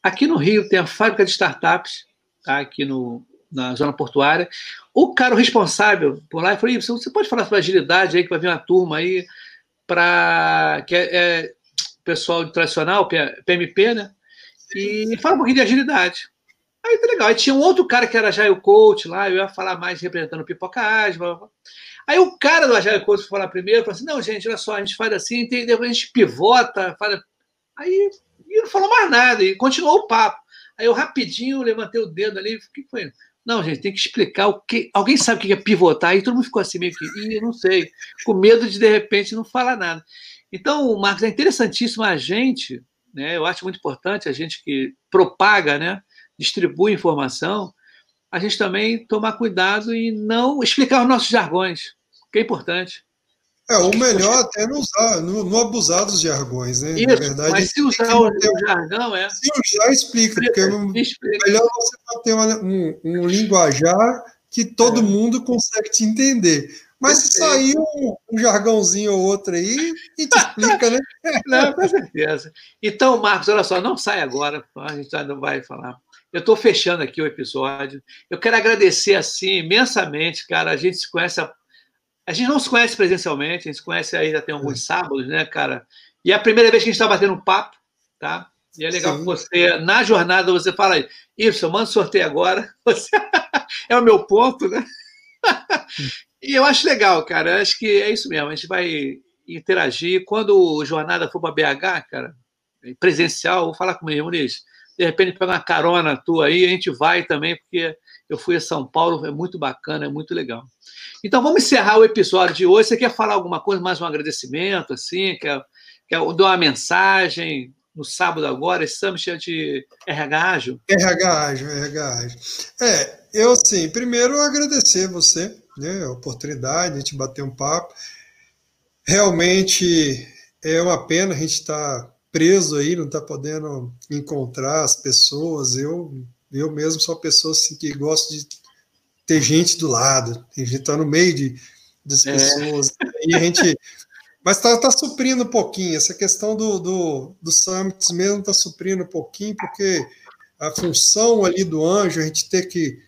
Aqui no Rio tem a fábrica de startups tá? aqui no, na zona portuária. O cara responsável por lá falou: você pode falar sobre agilidade aí, que vai vir uma turma aí para. que é, é pessoal tradicional, PMP, né? E fala um pouquinho de agilidade. Aí tá legal. Aí tinha um outro cara que era Agile Coach lá, eu ia falar mais representando o Pipoca Ágil. Aí o cara do Agile Coach foi falar primeiro, falou assim: não, gente, olha só, a gente faz assim, depois a gente pivota, faz. Aí e não falou mais nada, e continuou o papo. Aí eu rapidinho levantei o dedo ali, o que foi? Não, gente, tem que explicar o que. Alguém sabe o que é pivotar? Aí todo mundo ficou assim, meio que, Ih, não sei, com medo de de repente não falar nada. Então, Marcos, é interessantíssimo a gente, né? Eu acho muito importante a gente que propaga, né? Distribui informação, a gente também tomar cuidado e não explicar os nossos jargões, que é importante.
É, o melhor até não usar, não, não abusar dos jargões, né?
Isso, Na verdade, mas se usar o, o jargão, é.
Se usar, explica, porque explica. melhor você ter um, um linguajar que todo é. mundo consegue te entender. Mas se sair um, um, jargãozinho ou outro aí, a gente explica, né?
Não, com certeza. Então, Marcos, olha só, não sai agora, a gente ainda vai falar. Eu estou fechando aqui o episódio. Eu quero agradecer, assim, imensamente, cara. A gente se conhece há a gente não se conhece presencialmente, a gente se conhece aí já tem alguns é. sábados, né, cara? E é a primeira vez que a gente está batendo um papo, tá? E é legal que você, na jornada, você fala aí, isso, eu mando sorteio agora. Você é o meu ponto, né? e eu acho legal, cara. Eu acho que é isso mesmo. A gente vai interagir. Quando o jornada for para BH, cara, presencial, vou falar com o meu Muniz. De repente, pega uma carona tua aí, a gente vai também, porque eu fui a São Paulo, é muito bacana, é muito legal. Então vamos encerrar o episódio de hoje. Você quer falar alguma coisa, mais um agradecimento, assim? Quer, quer dar uma mensagem no sábado agora, esse summit de RH Ágil?
RH Ágil, RH Ágil. É, eu assim, primeiro agradecer você, né, a oportunidade de bater um papo. Realmente é uma pena a gente estar tá preso aí, não estar tá podendo encontrar as pessoas. Eu, eu mesmo sou uma pessoa assim, que gosto de ter gente do lado, tem gente tá no meio de, das é. pessoas. E a gente. Mas está tá suprindo um pouquinho. Essa questão do, do, do Summits mesmo está suprindo um pouquinho, porque a função ali do anjo, a gente tem que.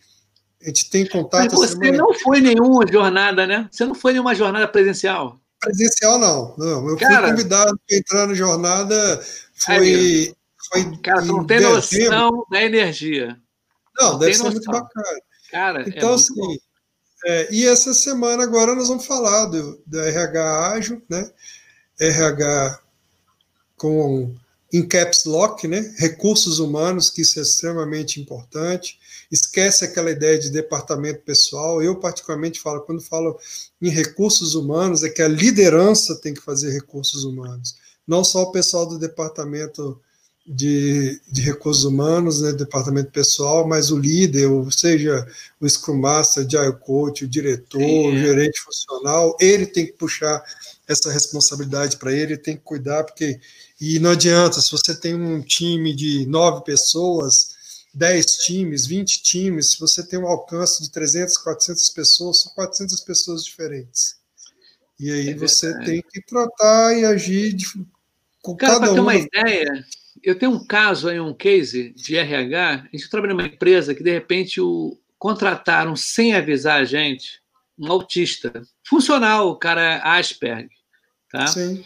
A gente tem contato.
Mas você não foi nenhuma jornada, né? Você não foi nenhuma jornada presencial?
Presencial, não. não. Eu Cara, fui convidado para entrar na jornada. Foi. foi
Cara, tu não tem dezembro. noção da energia.
Não, não deve ser noção. muito bacana.
Cara,
é então, é assim, é, e essa semana agora nós vamos falar do, do RH ágil, né? RH com em caps lock, né? Recursos humanos, que isso é extremamente importante. Esquece aquela ideia de departamento pessoal. Eu particularmente falo quando falo em recursos humanos é que a liderança tem que fazer recursos humanos, não só o pessoal do departamento de, de recursos humanos, né, departamento pessoal, mas o líder, ou seja, o Scrum Master, o Agile Coach, o diretor, Sim. o gerente funcional, ele tem que puxar essa responsabilidade para ele, tem que cuidar, porque e não adianta, se você tem um time de nove pessoas, dez times, vinte times, se você tem um alcance de 300, 400 pessoas, são 400 pessoas diferentes. E aí é você tem que tratar e agir de,
com Cara, cada um. Para ter uma ideia, eu tenho um caso aí, um case de RH. A gente trabalha numa empresa que, de repente, o, contrataram sem avisar a gente um autista. Funcional, o cara é Asperger. Tá? Sim.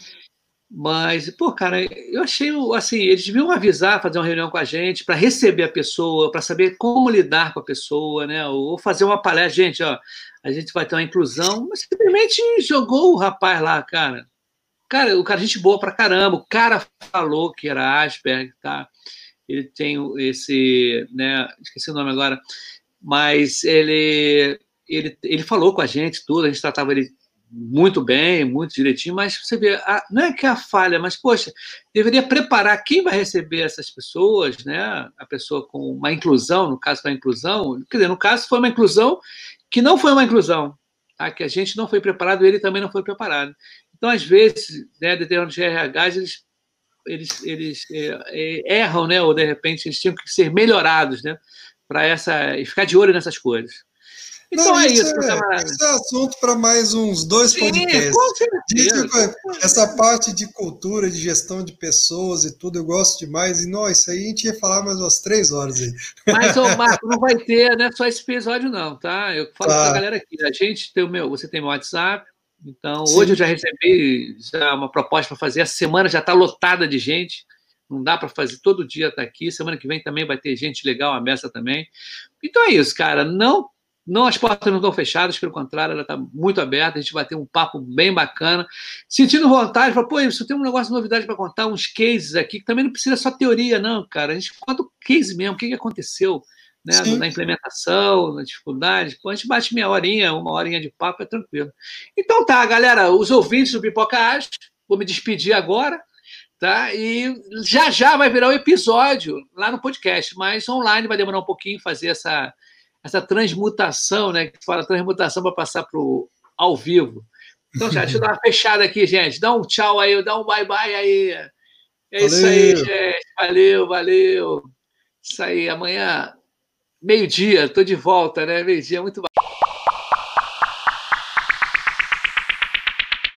Mas, pô, cara, eu achei assim, eles deviam avisar, fazer uma reunião com a gente para receber a pessoa, para saber como lidar com a pessoa, né? Ou fazer uma palestra, gente, ó, a gente vai ter uma inclusão, mas simplesmente jogou o rapaz lá, cara. Cara, o cara, gente boa pra caramba, o cara falou que era Asperger, tá? Ele tem esse, né, esqueci o nome agora, mas ele, ele, ele falou com a gente tudo, a gente tratava ele muito bem, muito direitinho, mas você vê, a, não é que é a falha, mas, poxa, deveria preparar quem vai receber essas pessoas, né? A pessoa com uma inclusão, no caso da inclusão, quer dizer, no caso foi uma inclusão que não foi uma inclusão, tá? que a gente não foi preparado, ele também não foi preparado. Então, às vezes, né, determinados RHs, eles, eles, eles é, é, erram, né? Ou, de repente, eles tinham que ser melhorados, né? Para essa... e ficar de olho nessas coisas.
Então Não, é isso, é, Isso é assunto para mais uns dois Sim, podcasts. essa parte de cultura, de gestão de pessoas e tudo, eu gosto demais. E, nossa, isso aí a gente ia falar mais umas três horas aí.
Mas, ô, Marco, não vai ter né, só esse episódio, não, tá? Eu falo tá. para a galera aqui. A gente tem o meu, você tem meu WhatsApp. Então, Sim. hoje eu já recebi já uma proposta para fazer. A semana já está lotada de gente. Não dá para fazer todo dia estar tá aqui. Semana que vem também vai ter gente legal, a mesa também. Então é isso, cara. Não não, as portas não estão fechadas, pelo contrário, ela está muito aberta. A gente vai ter um papo bem bacana. Sentindo vontade, fala, pô, isso tem um negócio de novidade para contar, uns cases aqui, que também não precisa só teoria, não, cara. A gente conta o case mesmo, o que, que aconteceu né, na implementação, na dificuldade. Pô, a gente bate meia horinha, uma horinha de papo, é tranquilo. Então tá, galera, os ouvintes do Pipoca Arte, vou me despedir agora. Tá? E já já vai virar um episódio lá no podcast, mas online vai demorar um pouquinho fazer essa, essa transmutação, né? Que fala transmutação para passar para o ao vivo. Então, já, deixa eu dar uma fechada aqui, gente. Dá um tchau aí, dá um bye-bye aí. É valeu. isso aí, gente. Valeu, valeu. Isso aí, amanhã, meio-dia, estou de volta, né? Meio-dia, muito bom.